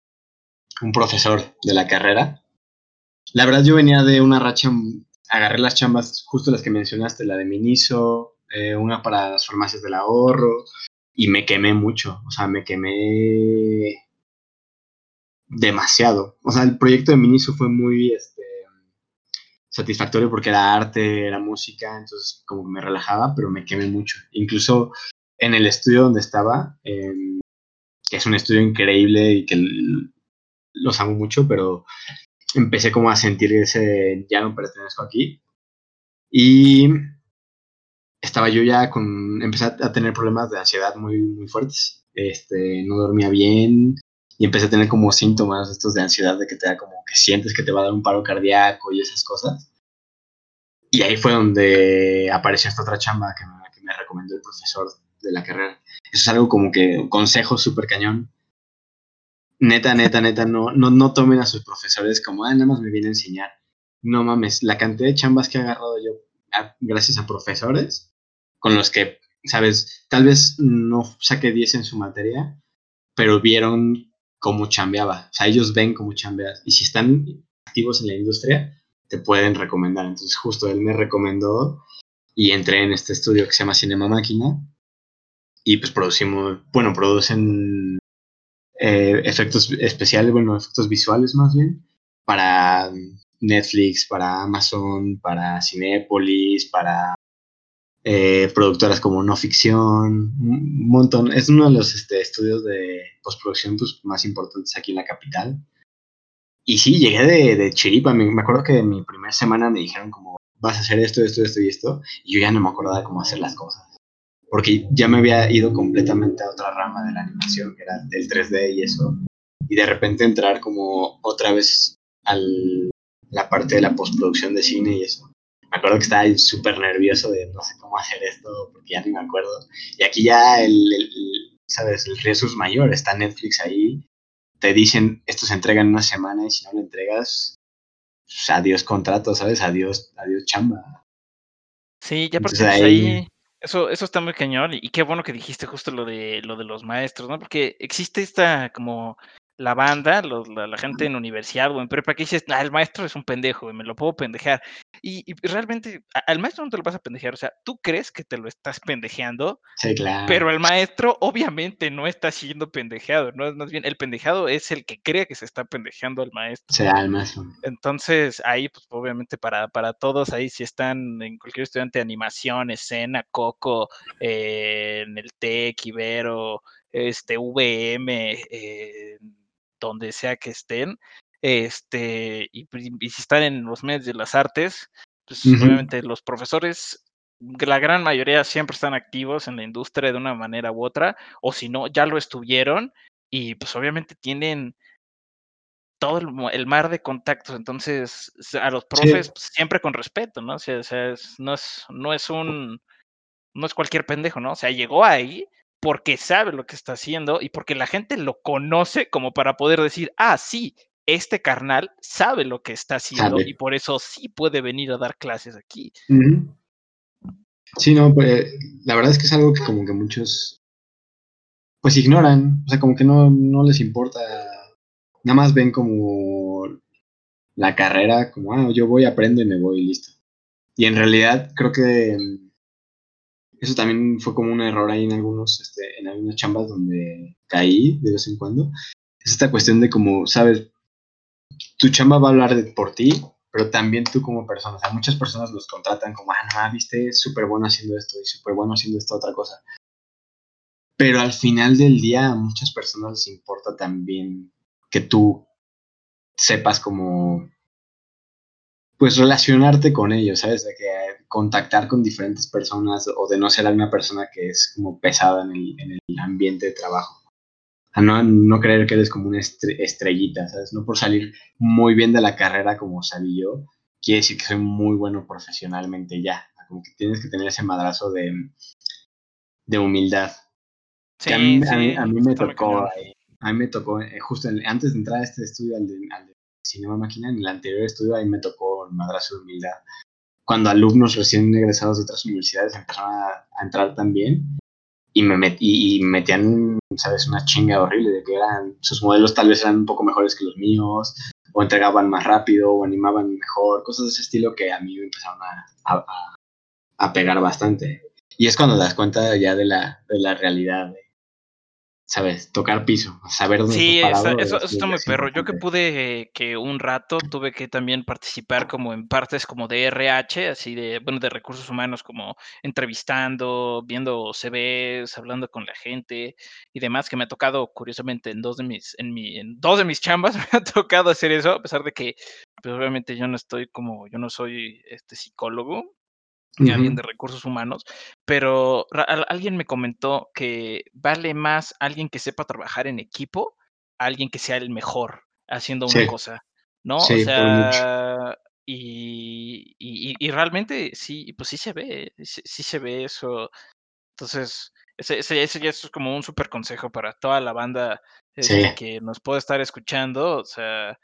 un profesor de la carrera. La verdad, yo venía de una racha, agarré las chambas, justo las que mencionaste, la de Miniso, eh, una para las farmacias del ahorro, y me quemé mucho, o sea, me quemé demasiado. O sea, el proyecto de Miniso fue muy este, satisfactorio porque era arte, era música, entonces como me relajaba, pero me quemé mucho. Incluso en el estudio donde estaba, em, que es un estudio increíble y que los amo mucho, pero empecé como a sentir ese, ya no pertenezco aquí. Y estaba yo ya con, empecé a tener problemas de ansiedad muy, muy fuertes, este, no dormía bien y empecé a tener como síntomas estos de ansiedad, de que te da como que sientes que te va a dar un paro cardíaco y esas cosas. Y ahí fue donde apareció esta otra chamba que me, que me recomendó el profesor de la carrera. Eso es algo como que un consejo súper cañón. Neta, neta, neta, no, no, no tomen a sus profesores como, ah, nada más me viene a enseñar. No mames, la cantidad de chambas que he agarrado yo gracias a profesores con los que, sabes, tal vez no saqué 10 en su materia, pero vieron cómo chambeaba. O sea, ellos ven cómo chambeas. Y si están activos en la industria, te pueden recomendar. Entonces, justo él me recomendó y entré en este estudio que se llama Cinema Máquina. Y pues producimos, bueno, producen eh, efectos especiales, bueno, efectos visuales más bien, para Netflix, para Amazon, para Cinepolis, para eh, productoras como No Ficción, un montón. Es uno de los este, estudios de postproducción pues, más importantes aquí en la capital. Y sí, llegué de, de chiripa. Me, acuerdo que mi primera semana me dijeron como, vas a hacer esto, esto, esto y esto. Y yo ya no me acordaba cómo hacer las cosas. Porque ya me había ido completamente a otra rama de la animación, que era del 3D y eso. Y de repente entrar como otra vez al, la parte de la postproducción de cine y eso. Me acuerdo que estaba súper nervioso de no sé cómo hacer esto, porque ya ni me acuerdo. Y aquí ya el, ¿sabes? El riesgo es mayor, está Netflix ahí, te dicen, esto se entrega en una semana y si no lo entregas, pues, adiós contrato, ¿sabes? Adiós, adiós chamba. Sí, ya porque pues, ahí... eso, eso está muy cañón y qué bueno que dijiste justo lo de lo de los maestros, ¿no? Porque existe esta como la banda, la, gente en universidad o en prepa que dices, ah, el maestro es un pendejo, me lo puedo pendejear. Y, realmente al maestro no te lo vas a pendejear, o sea, tú crees que te lo estás pendejeando, sí, claro. pero el maestro obviamente no está siendo pendejeado, no es más bien, el pendejado es el que cree que se está pendejeando al maestro. Sí, al maestro. Entonces, ahí, pues obviamente para, para todos, ahí si están en cualquier estudiante de animación, escena, coco, eh, en el TEC, Ibero, este, VM, eh, donde sea que estén, este, y, si están en los medios de las artes, pues obviamente los profesores, la gran mayoría siempre están activos en la industria de una manera u otra, o si no, ya lo estuvieron, y pues obviamente tienen todo el, mar de contactos, entonces a los profes pues, siempre con respeto, ¿no? O sea, no, es, no es un, no es cualquier pendejo, ¿no? O sea, llegó ahí porque sabe lo que está haciendo y porque la gente lo conoce como para poder decir, ah, sí, este carnal sabe lo que está haciendo y por eso sí puede venir a dar clases aquí. Sí, no, pues la verdad es que es algo que como que muchos pues ignoran, o sea, como que no, no les importa, nada más ven como la carrera, como, ah, yo voy, aprendo y me voy y listo. Y en realidad creo que eso también fue como un error ahí en algunos, este, en algunas chambas donde caí de vez en cuando. Es esta cuestión de como, sabes, tu chamba va a hablar por ti, pero también tú como persona. O sea, muchas personas los contratan como, ah, no, viste, súper bueno haciendo esto y súper bueno haciendo esta otra cosa. Pero al final del día a muchas personas les importa también que tú sepas como pues relacionarte con ellos, ¿sabes? Contactar con diferentes personas o de no ser una persona que es como pesada en el, ambiente de trabajo. A no, no creer que eres como una estrellita, ¿sabes? No por salir muy bien de la carrera como salí yo, quiere decir que soy muy bueno profesionalmente ya. Como que tienes que tener ese madrazo de, de humildad. Sí, a, mí, me tocó, a mí me tocó, justo antes de entrar a este estudio, al de, al de Cinema Máquina, en el anterior estudio, ahí me tocó el madrazo de humildad cuando alumnos recién egresados de otras universidades empezaron a, entrar también y me y, metían, sabes, una chinga horrible de que eran, sus modelos tal vez eran un poco mejores que los míos, o entregaban más rápido, o animaban mejor, cosas de ese estilo que a mí me empezaron a, pegar bastante. Y es cuando das cuenta ya de la, de la realidad sabes, tocar piso, saber dónde sí, eso, eso está muy perro. Yo que pude que un rato tuve que también participar como en partes como de RH, así de, bueno, de recursos humanos, como entrevistando, viendo CVs, hablando con la gente y demás, que me ha tocado, curiosamente, en dos de mis, en mi, en dos de mis chambas me ha tocado hacer eso, a pesar de que, pues, obviamente yo no estoy como, yo no soy este psicólogo, alguien de recursos humanos, pero alguien me comentó que vale más alguien que sepa trabajar en equipo a alguien que sea el mejor haciendo una cosa, ¿no? o sea, y, y, realmente sí, pues sí se ve, sí, se ve eso. Entonces, ese, ese, ese ya es como un super consejo para toda la banda este, que nos puede estar escuchando. O sea,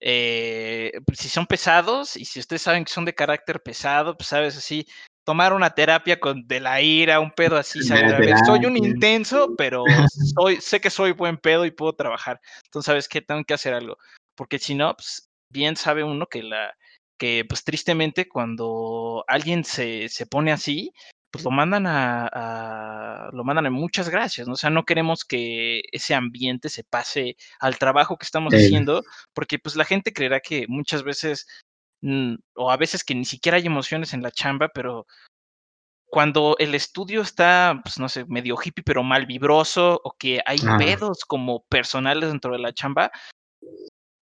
eh, pues, si son pesados y si ustedes saben que son de carácter pesado, pues sabes así, tomar una terapia con de la ira, un pedo así, soy un intenso, pero soy, sé que soy buen pedo y puedo trabajar. Entonces, ¿sabes qué? Tengo que hacer algo. Porque si no, pues, bien sabe uno que la que pues tristemente cuando alguien se, se pone así, pues lo mandan a, lo mandan en muchas gracias, ¿no? O sea, no queremos que ese ambiente se pase al trabajo que estamos haciendo, porque pues la gente creerá que muchas veces, mm, o a veces que ni siquiera hay emociones en la chamba, pero cuando el estudio está, pues no sé, medio hippie, pero mal vibroso, o que hay pedos como personales dentro de la chamba,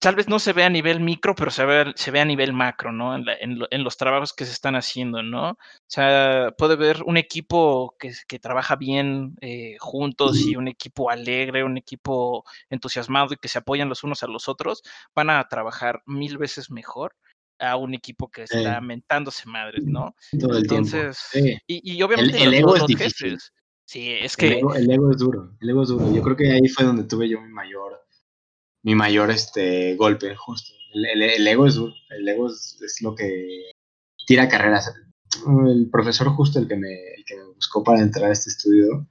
tal vez no se ve a nivel micro, pero se ve, se ve a nivel macro, ¿no? En, en, los trabajos que se están haciendo, ¿no? O sea, puede ver un equipo que, que trabaja bien eh, juntos y un equipo alegre, un equipo entusiasmado y que se apoyan los unos a los otros, van a trabajar mil veces mejor a un equipo que está mentándose madres, ¿no? Todo el Entonces, tiempo. Y, y, obviamente el, ego es difícil. Sí, es que... el ego es duro, el ego es duro. Yo creo que ahí fue donde tuve yo mi mayor mi mayor este, golpe, justo. El, ego es duro, el ego es, lo que tira carreras. el profesor justo el que, me, buscó para entrar a este estudio,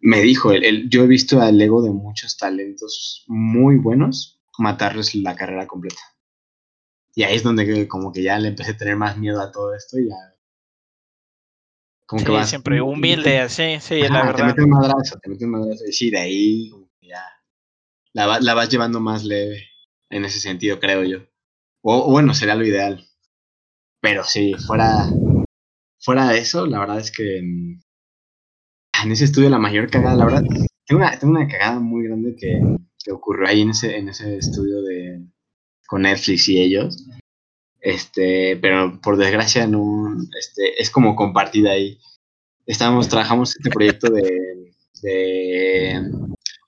me dijo, el, yo he visto al ego de muchos talentos muy buenos matarles la carrera completa. Y ahí es donde como que ya le empecé a tener más miedo a todo esto y ya... Como que siempre humilde, así, sí, la verdad. Te mete un madrazo, te mete un madrazo y sí, de ahí como la, la vas llevando más leve en ese sentido, creo yo. O, bueno, sería lo ideal. Pero sí, fuera, fuera de eso, la verdad es que en, ese estudio la mayor cagada, la verdad, tengo una, tengo una cagada muy grande que, que ocurrió ahí en ese, en ese estudio de con Netflix y ellos. Este, pero por desgracia no, este, es como compartida ahí. Estamos, trabajamos este proyecto de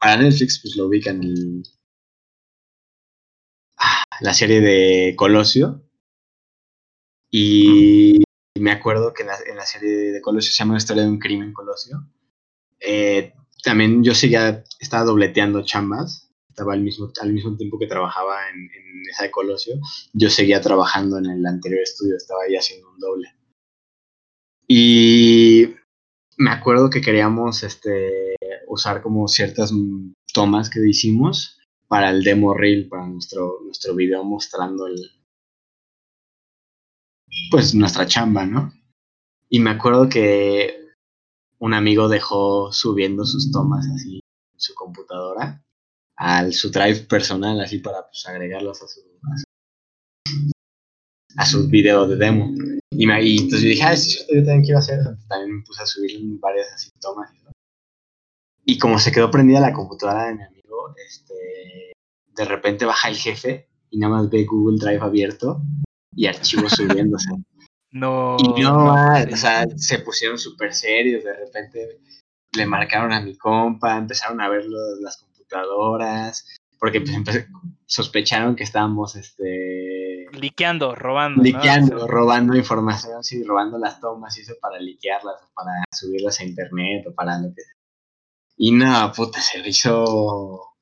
para Netflix, pues lo ubican el, la serie de Colosio. Y me acuerdo que en la, serie de Colosio se llama la historia de un crimen Colosio. Eh, también yo seguía, estaba dobleteando chambas, estaba al mismo, al mismo tiempo que trabajaba en, esa de Colosio, yo seguía trabajando en el anterior estudio, estaba ahí haciendo un doble. Y me acuerdo que queríamos este, usar como ciertas tomas que hicimos para el demo reel, para nuestro, nuestro video mostrando el, pues nuestra chamba, ¿no? Y me acuerdo que un amigo dejó subiendo sus tomas así en su computadora al su drive personal, así para pues, agregarlas a su, a su, video de demo. Y, entonces yo dije, ah, sí, yo también quiero hacer. También me puse a subir varias así tomas. Y como se quedó prendida la computadora de mi amigo, este, de repente baja el jefe y nada más ve Google Drive abierto y archivos subiéndose. No. Y no, o sea, se pusieron súper serios, de repente le marcaron a mi compa, empezaron a ver las computadoras, porque pues sospecharon que estábamos, este... Liqueando, robando. Liqueando, robando información, sí, robando las tomas y eso para liquearlas, para subirlas a internet o para lo que sea. Y no, puta, se hizo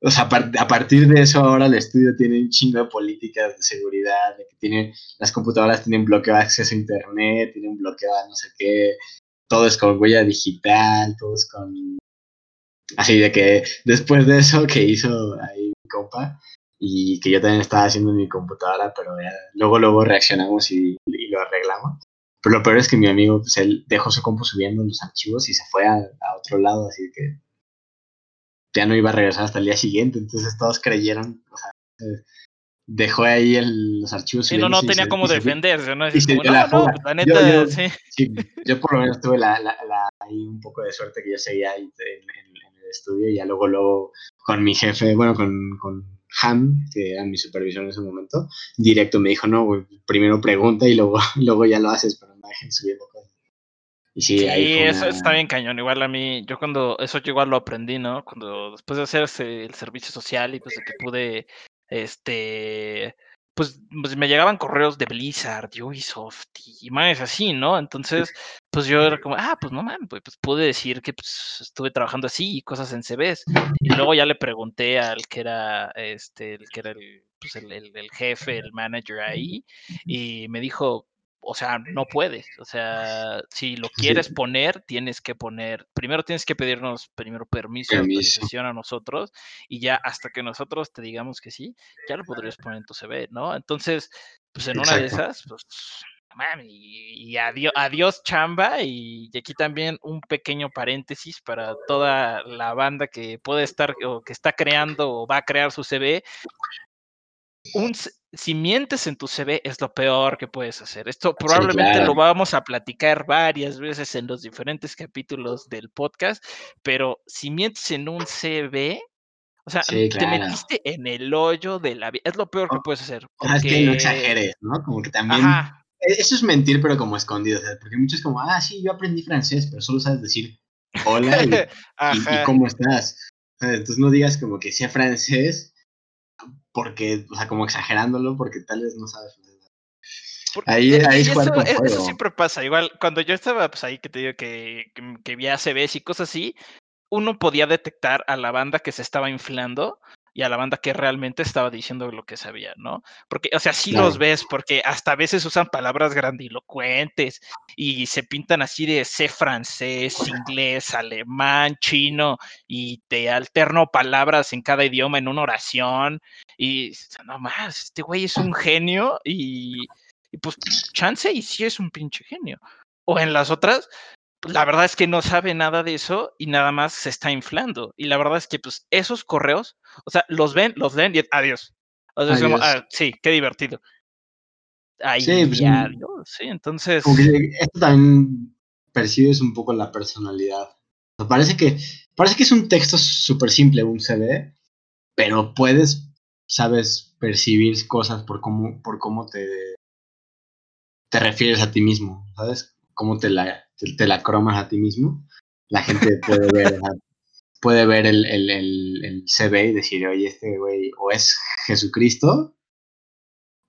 o sea, a partir de eso ahora el estudio tiene un chingo de políticas de seguridad, de que tiene, las computadoras tienen bloqueo de acceso a internet, tienen bloqueo a no sé qué, todo es con huella digital, todo es con... Así de que después de eso que hizo ahí mi compa, y que yo también estaba haciendo en mi computadora, pero luego luego reaccionamos y, lo arreglamos. Pero lo peor es que mi amigo, pues él dejó su compu subiendo los archivos y se fue a, a otro lado, así que ya no iba a regresar hasta el día siguiente, entonces todos creyeron, o sea, dejó ahí los archivos. Sí, no, no tenía cómo defenderse, ¿no? como, yo, sí. Yo por lo menos tuve la, la, ahí un poco de suerte que yo seguía ahí en, el estudio y ya luego, luego con mi jefe, bueno, con, con Ham, que era mi supervisor en ese momento, directo me dijo, no, primero pregunta y luego, luego ya lo haces, pero dejen subiendo cosas sí, eso está bien cañón. Igual a mí, yo cuando eso yo igual lo aprendí, ¿no? Cuando después de hacer el servicio social y pues de que pude, este, pues, pues, me llegaban correos de Blizzard, Ubisoft y más así, ¿no? Entonces, pues yo era como, ah, pues no mames, pues, pues, pude decir que pues, estuve trabajando así y cosas en CVs. Y luego ya le pregunté al que era, este, el que era el, pues el, el jefe, el manager ahí, y me dijo, o sea, no puedes. O sea, si lo quieres poner, tienes que poner, primero tienes que pedirnos primero permiso, permiso. a nosotros y ya hasta que nosotros te digamos que sí, ya lo podrías poner en tu CV, ¿no? Entonces, pues en una de esas, pues, y, y adiós, adiós, chamba y, aquí también un pequeño paréntesis para toda la banda que puede estar o que está creando o va a crear su CV. Un, si mientes en tu CV es lo peor que puedes hacer. Esto probablemente lo vamos a platicar varias veces en los diferentes capítulos del podcast, pero si mientes en un CV, o sea, te metiste en el hoyo de la vida. Es lo peor que puedes hacer. Es que no exageres, ¿no? Como que también... E, eso es mentir, pero como escondido. porque muchos como, ah, sí, yo aprendí francés, pero solo sabes decir hola y, y cómo estás. Entonces no digas como que sea francés porque, o sea, como exagerándolo, porque tal vez no sabes. ahí, ahí es eso, eso, siempre pasa. Igual, cuando yo estaba pues ahí que te digo que, que, vi ACBs y cosas así, uno podía detectar a la banda que se estaba inflando y a la banda que realmente estaba diciendo lo que sabía, ¿no? Porque, o sea, sí los ves, porque hasta a veces usan palabras grandilocuentes y se pintan así de sé francés, inglés, alemán, chino, y te alterno palabras en cada idioma en una oración, y no más, este güey es un genio y, y pues chance y sí es un pinche genio. O en las otras, la verdad es que no sabe nada de eso y nada más se está inflando. Y la verdad es que pues esos correos, o sea, los ven, los leen y adiós. O sea, como, ah, sí, qué divertido. Ahí sí, pues, sí, entonces. esto también percibes un poco la personalidad. parece que, parece que es un texto súper simple, un CD, pero puedes, sabes, percibir cosas por cómo, por cómo te, te refieres a ti mismo, ¿sabes? Cómo te la, te, la cromas a ti mismo, la gente puede ver, puede ver el, el, el, el, CV y decir, oye, este güey o es Jesucristo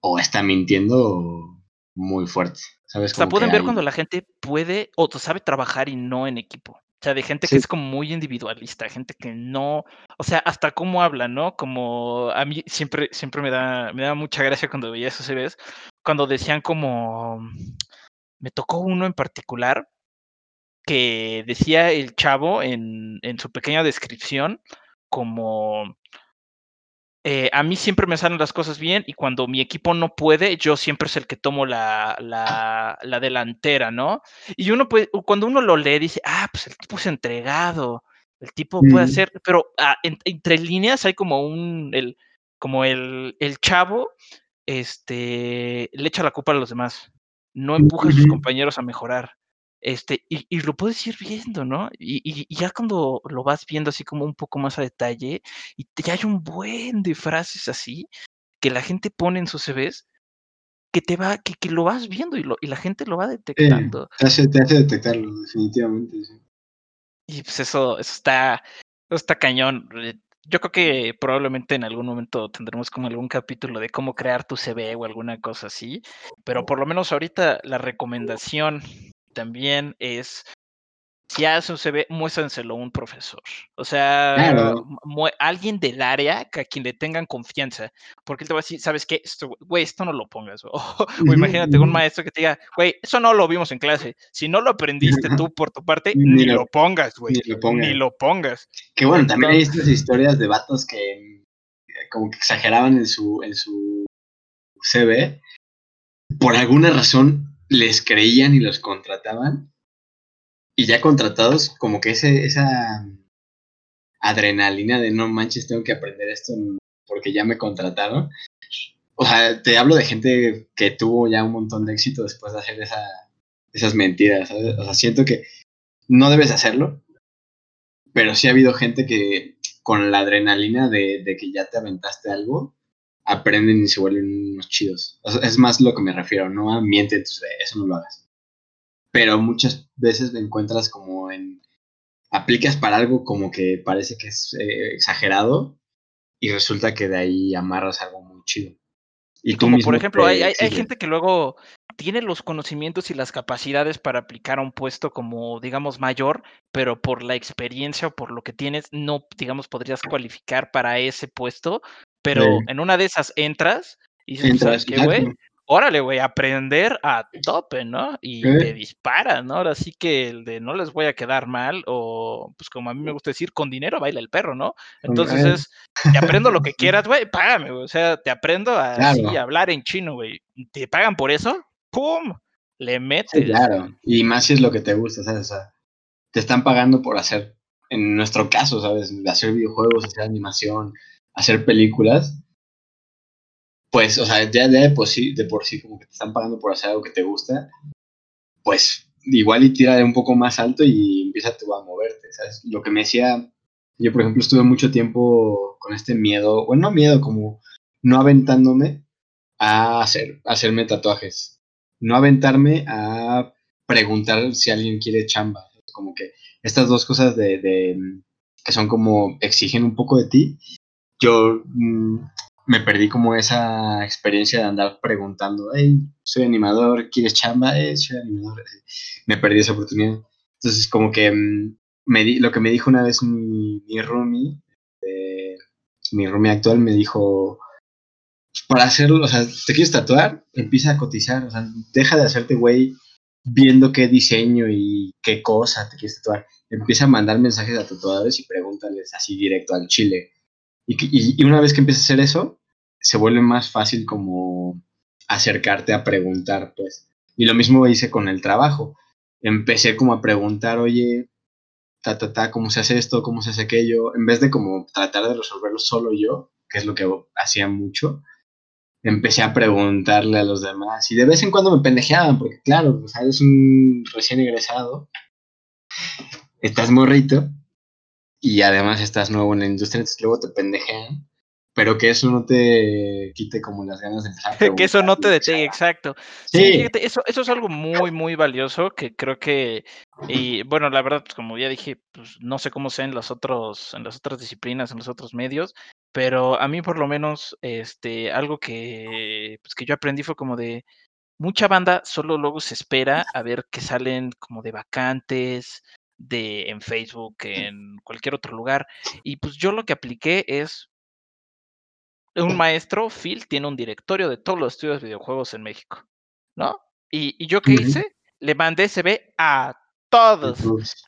o está mintiendo muy fuerte. ¿Sabes? O sea, pueden ver cuando la gente puede o sabe trabajar y no en equipo. O sea, de gente que es como muy individualista, gente que no, o sea, hasta cómo habla, ¿no? Como a mí siempre, siempre me da, me da mucha gracia cuando veía esos CVs, cuando decían como, me tocó uno en particular que decía el chavo en, en su pequeña descripción como eh, a mí siempre me salen las cosas bien y cuando mi equipo no puede, yo siempre es el que tomo la, la, la delantera, ¿no? Y uno puede, cuando uno lo lee, dice, ah, pues el tipo es entregado, el tipo puede hacer, pero ah, entre líneas hay como un, el, como el, el chavo, este, le echa la culpa a los demás, no empuja a sus compañeros a mejorar. Este, y, lo puedes ir viendo, ¿no? Y, ya cuando lo vas viendo así como un poco más a detalle, y ya hay un buen de frases así que la gente pone en sus CVs, que te va, que, que lo vas viendo y, lo, y la gente lo va detectando. te, hace, te hace detectarlo, definitivamente. Y pues eso, eso está, eso está cañón. Eh, yo creo que probablemente en algún momento tendremos como algún capítulo de cómo crear tu CV o alguna cosa así, pero por lo menos ahorita la recomendación también es, si hace un CV, muéstrenselo a un profesor. O sea, alguien del área a quien le tengan confianza. Porque él te va a decir, ¿sabes qué? Esto, güey, esto no lo pongas. O, imagínate un maestro que te diga, güey, eso no lo vimos en clase. Si no lo aprendiste tú por tu parte, ni, lo, pongas, güey. Ni, lo pongas. Que bueno, también hay estas historias de vatos que como que exageraban en su, en su CV. Por alguna razón les creían y los contrataban. Y ya contratados, como que ese, esa adrenalina de no manches, tengo que aprender esto porque ya me contrataron. O sea, te hablo de gente que tuvo ya un montón de éxito después de hacer esa, esas mentiras. O sea, siento que no debes hacerlo, pero sí ha habido gente que con la adrenalina de, de que ya te aventaste algo, aprenden y se vuelven unos chidos. es más lo que me refiero, no a miente, entonces eso no lo hagas. Pero muchas veces lo encuentras como en, aplicas para algo como que parece que es eh, exagerado y resulta que de ahí amarras algo muy chido. Y como por ejemplo, hay, hay, gente que luego tiene los conocimientos y las capacidades para aplicar a un puesto como, digamos, mayor, pero por la experiencia o por lo que tienes, no, digamos, podrías cualificar para ese puesto pero en una de esas entras y dices, ¿sabes qué, güey? Órale, güey, aprender a tope, ¿no? Y te disparas, ¿no? Ahora sí que el de no les voy a quedar mal, o pues como a mí me gusta decir, con dinero baila el perro, ¿no? Entonces es, te aprendo lo que quieras, güey, págame, güey. O sea, te aprendo a hablar en chino, güey. ¿Te pagan por eso? ¡Pum! Le metes. claro. Y más si es lo que te gusta, ¿sabes? O sea, te están pagando por hacer, en nuestro caso, ¿sabes? Hacer videojuegos, hacer animación, hacer películas, pues, o sea, ya, de, por sí, de por sí como que te están pagando por hacer algo que te gusta, pues igual y tira un poco más alto y empieza tú a moverte, ¿sabes? Lo que me decía, yo por ejemplo estuve mucho tiempo con este miedo, bueno, no miedo, como no aventándome a, hacer, a hacerme tatuajes, no aventarme a preguntar si alguien quiere chamba, como que estas dos cosas de, de que son como exigen un poco de ti yo mm, me perdí como esa experiencia de andar preguntando, hey, soy animador, ¿quieres chamba? Eh, soy animador. Me perdí esa oportunidad. Entonces, como que mm, me di, lo que me dijo una vez mi, mi roomie, mi roomie actual me dijo, para hacerlo, o sea, ¿te quieres tatuar? Empieza a cotizar, o sea, deja de hacerte güey viendo qué diseño y qué cosa te quieres tatuar. Empieza a mandar mensajes a tatuadores y pregúntales así directo al chile. Y, una vez que empiezas a hacer eso, se vuelve más fácil como acercarte a preguntar, pues. Y lo mismo hice con el trabajo. Empecé como a preguntar, oye, ta, ta, ta, ¿cómo se hace esto? ¿Cómo se hace aquello? En vez de como tratar de resolverlo solo yo, que es lo que hacía mucho, empecé a preguntarle a los demás. Y de vez en cuando me pendejeaban, porque claro, pues eres un recién egresado, estás morrito, y además estás nuevo en la industria, entonces luego te pendejean pero que eso no te quite como las ganas de empezar. que eso no te detenga, exacto. Sí, eso, eso es algo muy, muy valioso que creo que, y bueno, la verdad, pues como ya dije, pues no sé cómo sea en los otros, en las otras disciplinas, en los otros medios, pero a mí por lo menos, este, algo que, pues que yo aprendí fue como de, mucha banda solo luego se espera a ver que salen como de vacantes, de en Facebook, en cualquier otro lugar. Y pues yo lo que apliqué es, un maestro, Phil, tiene un directorio de todos los estudios de videojuegos en México, ¿no? Y, yo qué hice, le mandé CB a todos,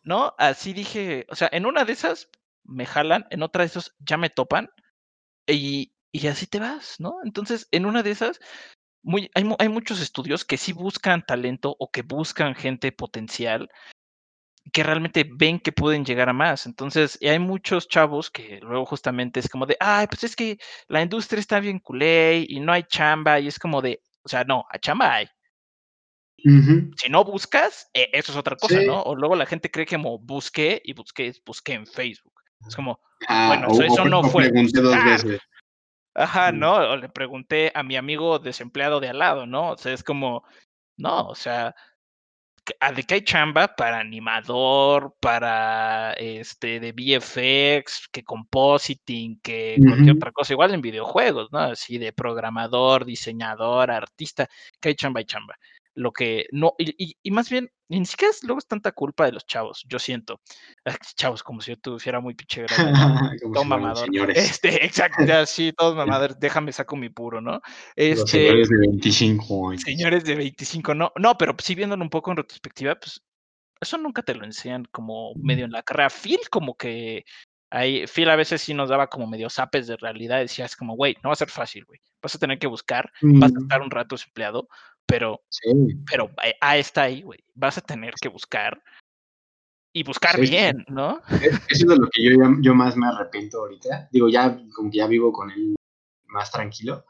¿no? Así dije, o sea, en una de esas me jalan, en otra de esas ya me topan y, y así te vas, ¿no? Entonces, en una de esas, muy, hay, hay muchos estudios que sí buscan talento o que buscan gente potencial que realmente ven que pueden llegar a más. Entonces, y hay muchos chavos que luego justamente es como de, ay, pues es que la industria está bien culé y no hay chamba, y es como de, o sea, no, a chamba hay. Si no buscas, e, eso es otra cosa, ¿no? O luego la gente cree que como busqué y busqué, busqué en Facebook. Es como, ah, bueno, eso, no fue. Ajá, ¿no? O le pregunté a mi amigo desempleado de al lado, ¿no? O sea, es como, no, o sea, de que hay chamba para animador, para este de VFX, que compositing, que cualquier otra cosa, igual en videojuegos, ¿no? Así de programador, diseñador, artista, que hay chamba y chamba. Lo que no, y, y, más bien, ni siquiera es, luego es tanta culpa de los chavos, yo siento. Chavos, como si yo tuviera muy pinche grande, todo mamador. Este, exacto, ya sí, todos mamadores, déjame saco mi puro, ¿no? Este, los señores de 25 años. Señores de 25, no, no, pero sí viéndolo un poco en retrospectiva, pues eso nunca te lo enseñan como medio en la carrera. Phil como que ahí, Phil a veces sí nos daba como medio zapes de realidad, decías como, güey, no va a ser fácil, güey. Vas a tener que buscar, vas a estar un rato desempleado, pero, pero ahí está ahí, güey. Vas a tener que buscar y buscar bien, ¿no? Eso es lo que yo, yo más me arrepiento ahorita. Digo, ya como que ya vivo con él más tranquilo,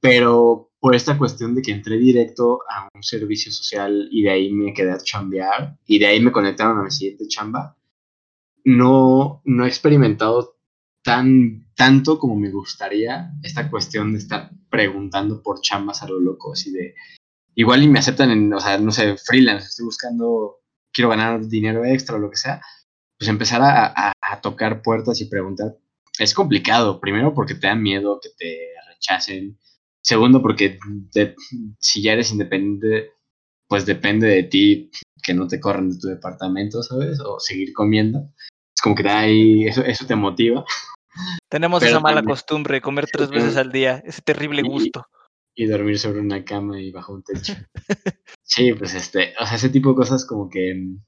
pero por esta cuestión de que entré directo a un servicio social y de ahí me quedé a chambear y de ahí me conectaron a mi siguiente chamba, no, no he experimentado tan, tanto como me gustaría esta cuestión de estar preguntando por chambas a lo loco, así de, igual y me aceptan en, o sea, no sé, freelance, estoy buscando, quiero ganar dinero extra o lo que sea, pues empezar a, tocar puertas y preguntar. Es complicado, primero porque te da miedo que te rechacen, segundo porque si ya eres independiente, pues depende de ti que no te corran de tu departamento, ¿sabes? O seguir comiendo. Es como que te ahí, eso, eso te motiva. Tenemos esa mala costumbre de comer tres veces al día, ese terrible gusto y dormir sobre una cama y bajo un techo. sí, pues este, o sea, ese tipo de cosas como que mm,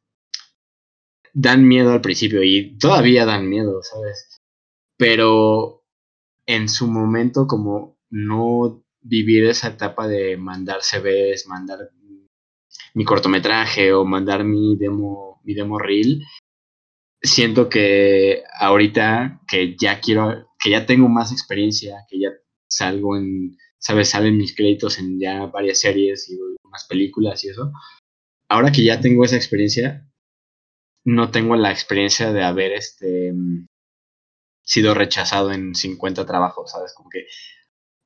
dan miedo al principio y todavía dan miedo, ¿sabes? Pero en su momento como no vivir esa etapa de mandar CVs, mandar mi cortometraje o mandar mi demo, mi demo reel, siento que ahorita que ya quiero, que ya tengo más experiencia, que ya salgo en ¿sabes? Salen mis créditos en ya varias series y unas películas y eso. Ahora que ya tengo esa experiencia, no tengo la experiencia de haber este, sido rechazado en 50 trabajos, ¿sabes? Como que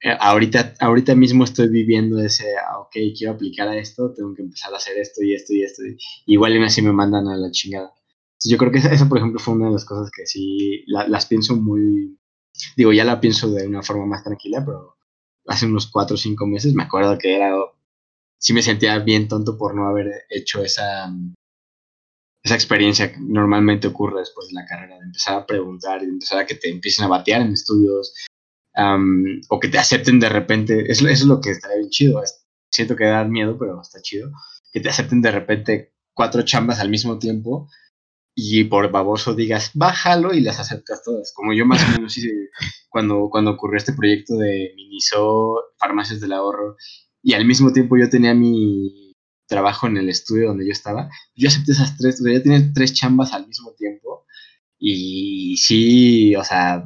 eh, ahorita, ahorita mismo estoy viviendo ese, ah, ok, quiero aplicar a esto, tengo que empezar a hacer esto y esto y esto. Igual y así me mandan a la chingada. Yo creo que eso, por ejemplo, fue una de las cosas que sí las pienso muy, digo, ya la pienso de una forma más tranquila, pero hace unos cuatro o cinco meses, me acuerdo que era, sí me sentía bien tonto por no haber hecho esa, esa experiencia normalmente ocurre después de la carrera, de empezar a preguntar y de empezar a que te empiecen a batear en estudios o que te acepten de repente. Eso, es lo que estaría bien chido. Siento que da miedo, pero está chido. Que te acepten de repente cuatro chambas al mismo tiempo y por baboso digas, bájalo y las aceptas todas. Como yo más o menos hice cuando, cuando ocurrió este proyecto de Miniso, Farmacias del Ahorro, y al mismo tiempo yo tenía mi trabajo en el estudio donde yo estaba, yo acepté esas tres, o sea, ya tenía tres chambas al mismo tiempo, y sí, o sea,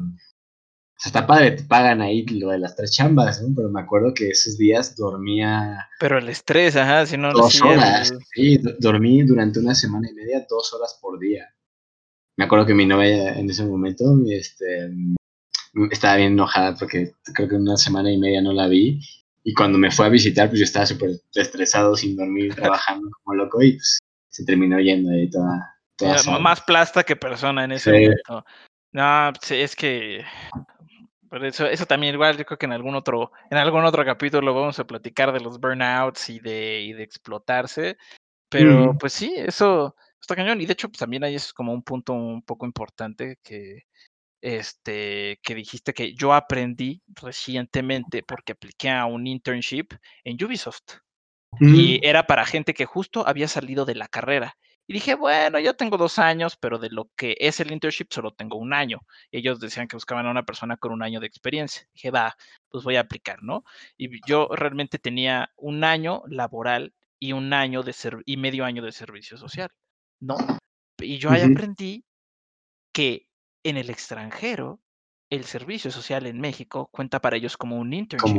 está padre, te pagan ahí lo de las tres chambas, ¿no? Pero me acuerdo que esos días dormía. Pero el estrés, ajá, si no. Dos horas, sí, dormí durante una semana y media, dos horas por día. Me acuerdo que mi novia en ese momento este, estaba bien enojada porque creo que una semana y media no la vi. Y cuando me fue a visitar, pues yo estaba súper estresado, sin dormir, trabajando como loco y pues se terminó yendo ahí toda. toda más plasta que persona en ese momento. No, es que pero eso, eso también igual yo creo que en algún otro, en algún otro capítulo vamos a platicar de los burnouts y de, y de explotarse. Pero pues sí, eso está cañón. Y de hecho, pues también ahí es como un punto un poco importante que, este, que dijiste que yo aprendí recientemente porque apliqué a un internship en Ubisoft. Y era para gente que justo había salido de la carrera. Y dije, bueno, yo tengo dos años, pero de lo que es el internship solo tengo un año. Ellos decían que buscaban a una persona con un año de experiencia. Dije, va, pues voy a aplicar, ¿no? Y yo realmente tenía un año laboral y un año de y medio año de servicio social, ¿no? Y yo ahí aprendí que en el extranjero el servicio social en México cuenta para ellos como un internship.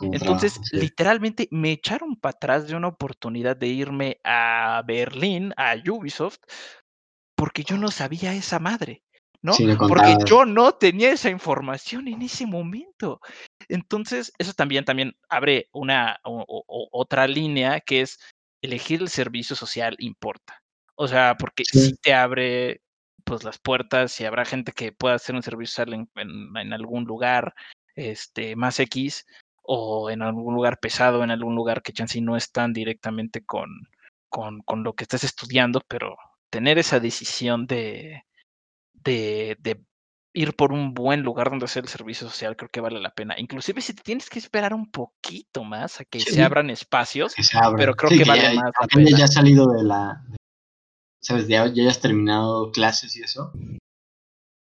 Entonces, literalmente me echaron para atrás de una oportunidad de irme a Berlín, a Ubisoft, porque yo no sabía esa madre, ¿no? porque yo no tenía esa información en ese momento. Entonces, eso también, también abre una otra línea que es elegir el servicio social importa. O sea, porque si te abre pues las puertas y habrá gente que pueda hacer un servicio social en, en algún lugar este, más X, o en algún lugar pesado, en algún lugar que chance no están directamente con, con, con, lo que estás estudiando, pero tener esa decisión de, de, de, ir por un buen lugar donde hacer el servicio social creo que vale la pena. Inclusive si te tienes que esperar un poquito más a que se abran espacios, pero creo que, vale más la pena. Ya has salido de la... ¿Sabes? Ya, ya hayas terminado clases y eso.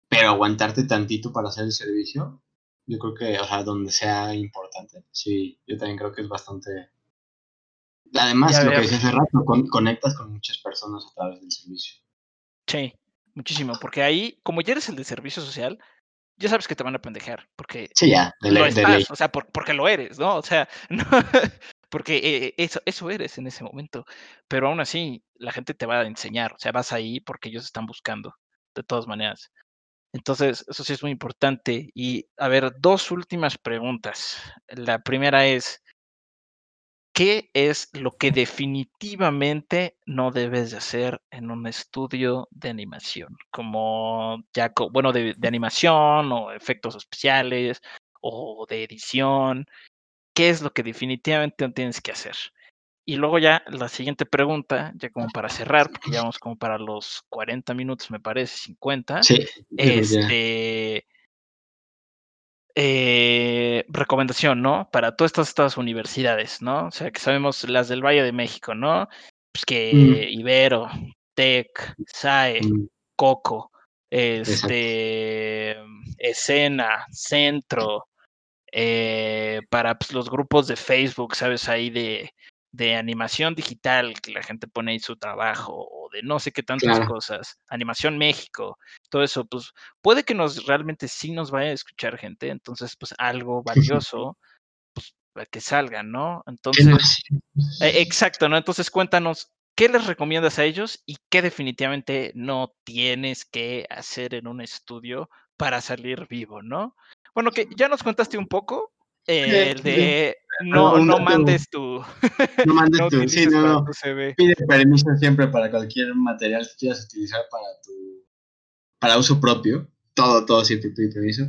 Pero aguantarte tantito para hacer el servicio, yo creo que, o sea, donde sea importante. Sí, yo también creo que es bastante. Además, lo que dices hace rato, conectas con muchas personas a través del servicio. Sí, muchísimo, porque ahí, como ya eres el de servicio social, ya sabes que te van a pendejar, porque sí, ya, de ley, estás, o sea, porque lo eres, ¿no? O sea, porque eh, eso, eso eres en ese momento, pero aún así, la gente te va a enseñar, o sea, vas ahí porque ellos están buscando, de todas maneras. Entonces, eso sí es muy importante. Y a ver, dos últimas preguntas. La primera es, ¿qué es lo que definitivamente no debes de hacer en un estudio de animación? Como ya, bueno, de, de animación o efectos especiales o de edición. ¿Qué es lo que definitivamente no tienes que hacer? Y luego ya la siguiente pregunta, ya como para cerrar, porque ya vamos como para los 40 minutos, me parece, 50. Sí. Este. Eh, recomendación, ¿no? Para todas estas, universidades, ¿no? O sea, que sabemos las del Valle de México, ¿no? Pues que mm. Ibero, TEC, SAE, mm. Coco, este, Escena, Centro, eh, para pues, los grupos de Facebook, ¿sabes? Ahí de de animación digital, que la gente pone ahí su trabajo, o de no sé qué tantas cosas, Animación México, todo eso, pues puede que nos realmente sí nos vaya a escuchar gente, entonces pues algo valioso, pues para que salgan, ¿no? Entonces, e, exacto, ¿no? Entonces cuéntanos, ¿qué les recomiendas a ellos y qué definitivamente no tienes que hacer en un estudio para salir vivo, ¿no? Bueno, que ya nos contaste un poco, el de no, no mandes tu. No mandes tu. Sí, no, no. Pide permiso siempre para cualquier material que quieras utilizar para tu. Para uso propio. Todo, todo siempre pide permiso.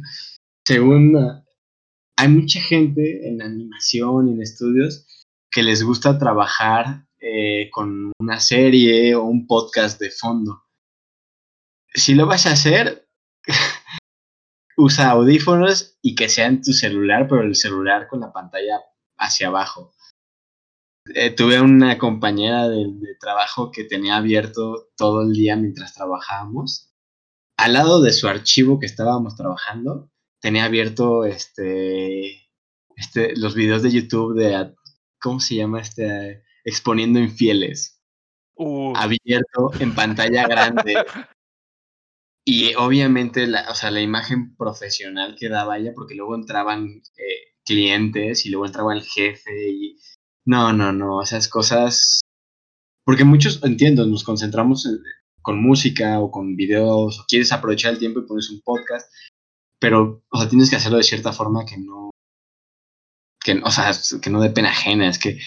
Segundo, hay mucha gente en animación y en estudios que les gusta trabajar eh, con una serie o un podcast de fondo. Si lo vas a hacer, usa audífonos y que sea en tu celular, pero el celular con la pantalla hacia abajo. Eh, tuve una compañera de, trabajo que tenía abierto todo el día mientras trabajábamos. Al lado de su archivo que estábamos trabajando, tenía abierto este, este, los videos de YouTube de, ¿cómo se llama? Este, exponiendo infieles. Uh. Abierto en pantalla grande. y obviamente, la, o sea, la imagen profesional que daba ella, porque luego entraban eh, clientes y luego entraba el jefe y... No, no, no, esas cosas... Porque muchos, entiendo, nos concentramos con música o con videos, o quieres aprovechar el tiempo y pones un podcast, pero, o sea, tienes que hacerlo de cierta forma que no, que, o sea, que no de pena ajena, es que,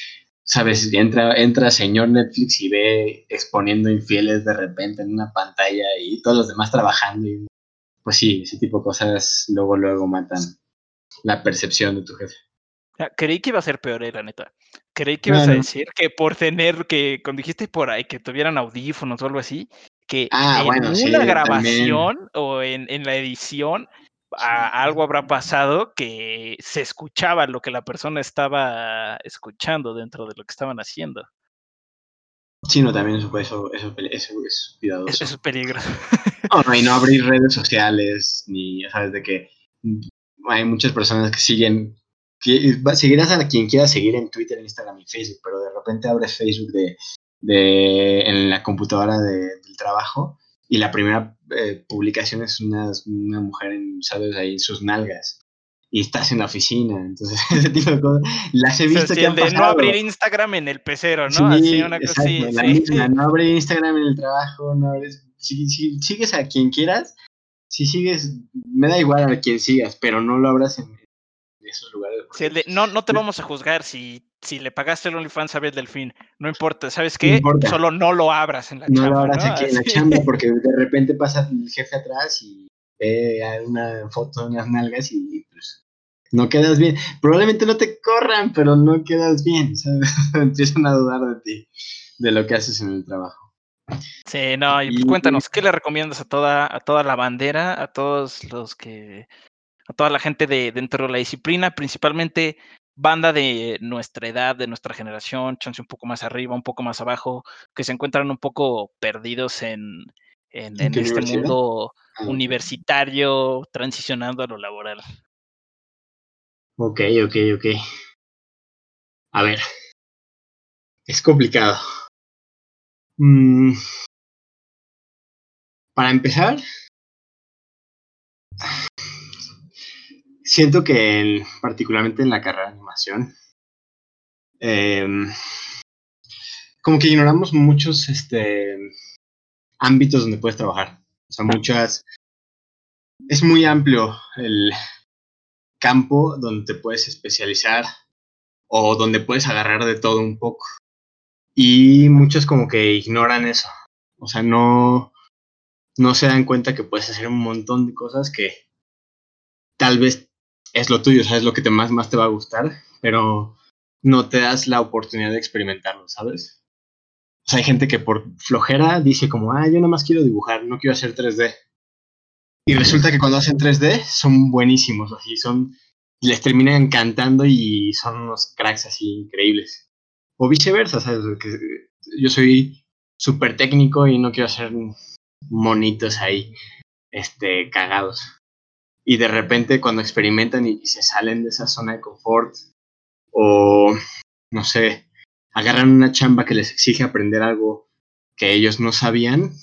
sabes, entra, entra señor Netflix y ve exponiendo infieles de repente en una pantalla y todos los demás trabajando y, pues sí, ese tipo de cosas luego, luego matan la percepción de tu jefe. Creí que iba a ser peor, eh, la neta. Creí que ibas a decir que por tener, que cuando dijiste por ahí que tuvieran audífonos o algo así, que ah, en una grabación o en, en, la edición algo habrá pasado que se escuchaba lo que la persona estaba escuchando dentro de lo que estaban haciendo. Sí, no, también eso, eso, eso, es cuidadoso. Eso es peligroso. No, no, y no abrir redes sociales, ni, sabes, de que hay muchas personas que siguen, que seguirás a quien quiera seguir en Twitter, Instagram y Facebook, pero de repente abres Facebook de, de en la computadora del trabajo y la primera eh, publicación es una, una mujer, en, ¿sabes? Ahí en sus nalgas. Y estás en la oficina, entonces ese tipo de cosas. Las he visto que han de no abrir Instagram en el pecero, ¿no? Sí, una cosa así, la misma, no abrir Instagram en el trabajo, no abres, si, sigues a quien quieras, si sigues, me da igual a quien sigas, pero no lo abras en, esos lugares. no, no te vamos a juzgar si, si le pagaste el OnlyFans a del Delfín. No importa, ¿sabes qué? Solo no lo abras en la chamba. No lo abras aquí en la chamba porque de repente pasa el jefe atrás y ve una foto de unas nalgas y pues no quedas bien. Probablemente no te corran, pero no quedas bien. ¿sabes? Empiezan a dudar de ti, de lo que haces en el trabajo. Sí, no, y, pues cuéntanos, ¿qué le recomiendas a toda, a toda la bandera, a todos los que a toda la gente de dentro de la disciplina, principalmente banda de nuestra edad, de nuestra generación, chance un poco más arriba, un poco más abajo, que se encuentran un poco perdidos en, en, este mundo ah, universitario, transicionando a lo laboral. Ok, ok, ok. A ver, es complicado. Mm. Para empezar, siento que particularmente en la carrera de animación, em, como que ignoramos muchos este, ámbitos donde puedes trabajar. O sea, muchas... Es muy amplio el campo donde te puedes especializar o donde puedes agarrar de todo un poco. Y muchos como que ignoran eso. O sea, no, no se dan cuenta que puedes hacer un montón de cosas que tal vez es lo tuyo, sabes lo que te más, más te va a gustar, pero no te das la oportunidad de experimentarlo, ¿sabes? O sea, hay gente que por flojera dice como, ah, yo nada más quiero dibujar, no quiero hacer 3D. Y resulta que cuando hacen 3D son buenísimos, así son, les terminan encantando y son unos cracks así increíbles. O viceversa, ¿sabes? Que yo soy súper técnico y no quiero hacer monitos ahí, este, cagados y de repente cuando experimentan y, se salen de esa zona de confort o, no sé, agarran una chamba que les exige aprender algo que ellos no sabían,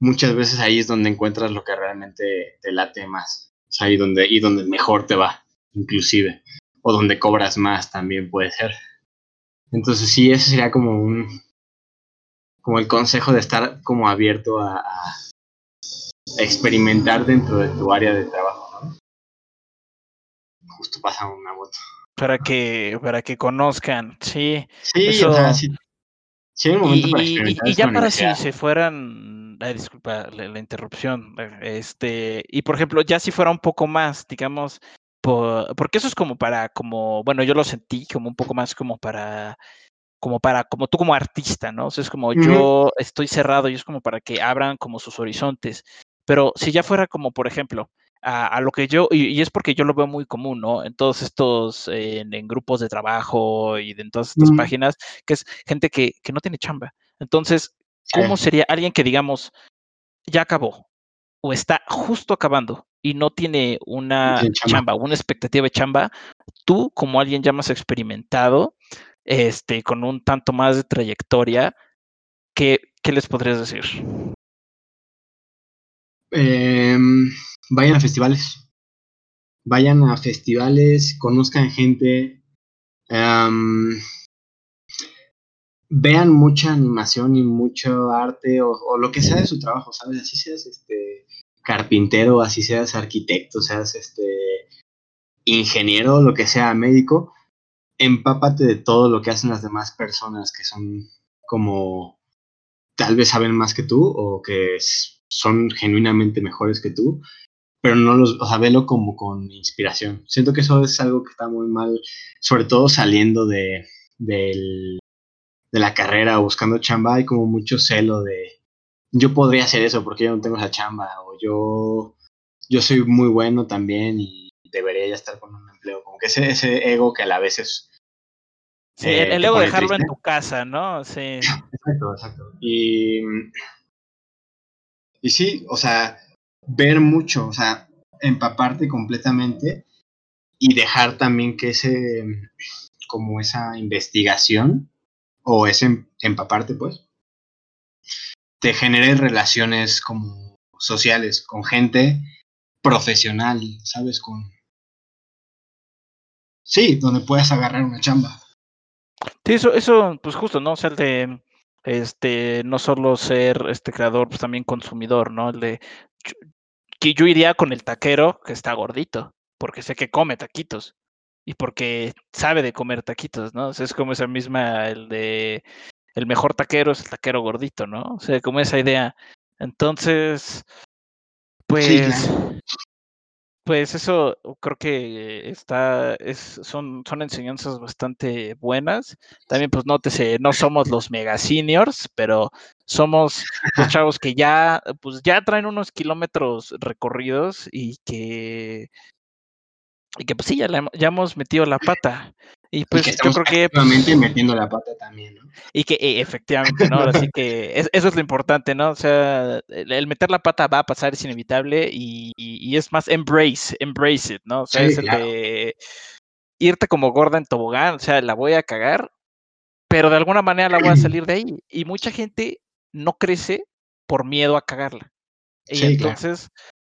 muchas veces ahí es donde encuentras lo que realmente te late más. Sea, ahí donde, y donde mejor te va, inclusive. O donde cobras más también puede ser. Entonces sí, ese sería como un como el consejo de estar como abierto a experimentar dentro de tu área de trabajo, ¿no? Justo pasa una moto. Para que, para que conozcan, sí. Sí, o sea, sí. sí un momento y, para y, y, ya para si se fueran, disculpa la, interrupción, este, y por ejemplo, ya si fuera un poco más, digamos, por, porque eso es como para, como, bueno, yo lo sentí como un poco más como para como para, como tú como artista, ¿no? O sea, es como yo estoy cerrado y es como para que abran como sus horizontes. Pero si ya fuera como, por ejemplo, a, lo que yo, y, es porque yo lo veo muy común, ¿no? En todos estos, en, grupos de trabajo y en todas estas páginas, que es gente que, que, no tiene chamba. Entonces, ¿cómo sería alguien que digamos, ya acabó o está justo acabando y no tiene una chamba. una expectativa de chamba? Tú, como alguien ya más experimentado, este, con un tanto más de trayectoria, ¿qué, qué les podrías decir? Em, vayan a festivales. Vayan a festivales, conozcan gente. Em, vean mucha animación y mucho arte o, lo que sea de su trabajo, ¿sabes? Así seas este carpintero, así seas arquitecto, seas este ingeniero, lo que sea, médico, empápate de todo lo que hacen las demás personas que son como tal vez saben más que tú o que son genuinamente mejores que tú, pero no los, o sea, velo como con inspiración. Siento que eso es algo que está muy mal, sobre todo saliendo de, de la carrera o buscando chamba, hay como mucho celo de yo podría hacer eso porque yo no tengo esa chamba, o yo, yo soy muy bueno también y debería ya estar con un empleo, como que ese, ese ego que a la vez es... Sí, el, eh, ego dejarlo en tu casa, ¿no? Sí. Exacto, exacto. Y y sí, o sea, ver mucho, o sea, empaparte completamente y dejar también que ese, como esa investigación o ese empaparte, pues, te genere relaciones como sociales con gente profesional, ¿sabes? Con... Sí, donde puedas agarrar una chamba. Sí, eso, eso, pues justo, ¿no? O sea, de este, no solo ser este creador, pues también consumidor, ¿no? El de que yo iría con el taquero que está gordito, porque sé que come taquitos y porque sabe de comer taquitos, ¿no? O sea, es como esa misma, el de el mejor taquero es el taquero gordito, ¿no? O sea, como esa idea. Entonces, pues, pues eso creo que está, es, son, son enseñanzas bastante buenas. También, pues nótese, no somos los mega seniors, pero somos los chavos que ya, pues ya traen unos kilómetros recorridos y que, y que pues sí, ya, ya hemos metido la pata. Y pues yo creo que. Pues, metiendo la pata también, ¿no? Y que e, efectivamente, ¿no? Así que eso es lo importante, ¿no? O sea, el, meter la pata va a pasar, es inevitable y, y, es más embrace, embrace it, ¿no? O sea, es el de irte como gorda en tobogán, o sea, la voy a cagar, pero de alguna manera la voy a salir de ahí. Y mucha gente no crece por miedo a cagarla. Y entonces,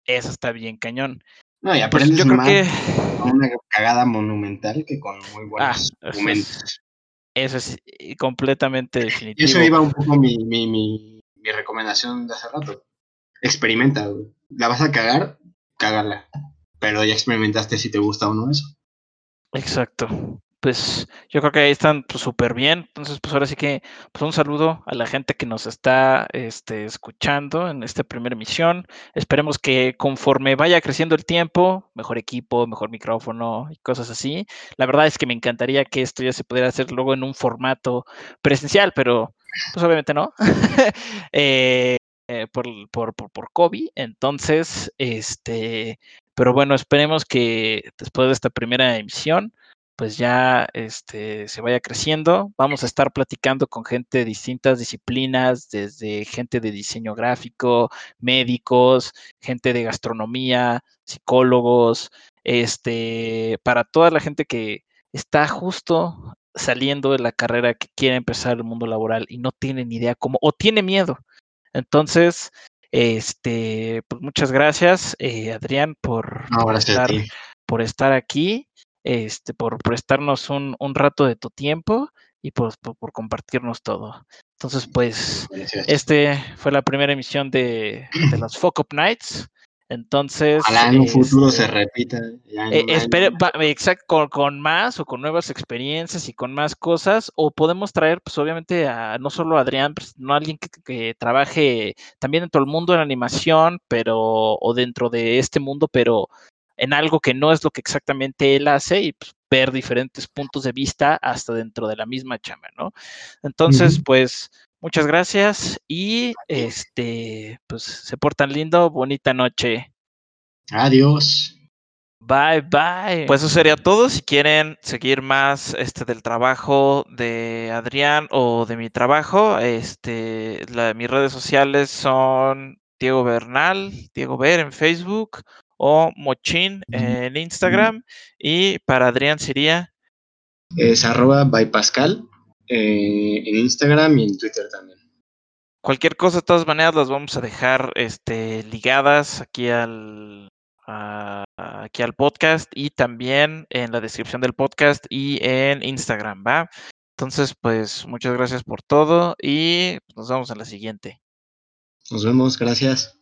eso está bien cañón. No, y pues aprendes yo creo más que... con una cagada monumental que con muy buenos ah, momentos. Eso es, completamente definitivo. Eso iba un poco mi, mi, mi, mi recomendación de hace rato. Experimenta, La vas a cagar, cágala. Pero ya experimentaste si te gusta o no eso. Exacto pues yo creo que ahí están súper pues, bien. Entonces, pues ahora sí que pues un saludo a la gente que nos está este, escuchando en esta primera emisión. Esperemos que conforme vaya creciendo el tiempo, mejor equipo, mejor micrófono y cosas así. La verdad es que me encantaría que esto ya se pudiera hacer luego en un formato presencial, pero pues obviamente no. Eh, eh, por, por, por, por COVID. Entonces, este, pero bueno, esperemos que después de esta primera emisión pues ya este, se vaya creciendo. Vamos a estar platicando con gente de distintas disciplinas, desde gente de diseño gráfico, médicos, gente de gastronomía, psicólogos, este, para toda la gente que está justo saliendo de la carrera que quiere empezar el mundo laboral y no tiene ni idea cómo, o tiene miedo. Entonces, este, pues muchas gracias, eh, Adrián, por, estar, por estar aquí este, por prestarnos un, un rato de tu tiempo y por, por, compartirnos todo. Entonces, pues, este fue la primera emisión de, de los Focus Nights. Entonces. Ojalá en un futuro se este, repita. Eh, exacto, con, más o con nuevas experiencias y con más cosas. O podemos traer, pues, obviamente, a no solo a Adrián, pues, no alguien que, que, trabaje también en todo el mundo en animación, pero, o dentro de este mundo, pero en algo que no es lo que exactamente él hace y pues, ver diferentes puntos de vista hasta dentro de la misma chamba, ¿no? Entonces, pues muchas gracias y este, pues se portan lindo, bonita noche. Adiós. Bye, bye. Pues eso sería todo. Si quieren seguir más este del trabajo de Adrián o de mi trabajo, este, mis redes sociales son Diego Bernal, Diego Ver en Facebook o Mochín en Instagram. Y para Adrián sería. Es arroba by Pascal eh, en Instagram y en Twitter también. Cualquier cosa, de todas maneras, las vamos a dejar este, ligadas aquí al, aquí al podcast y también en la descripción del podcast y en Instagram, ¿va? Entonces, pues muchas gracias por todo y nos vemos en la siguiente. Nos vemos, gracias.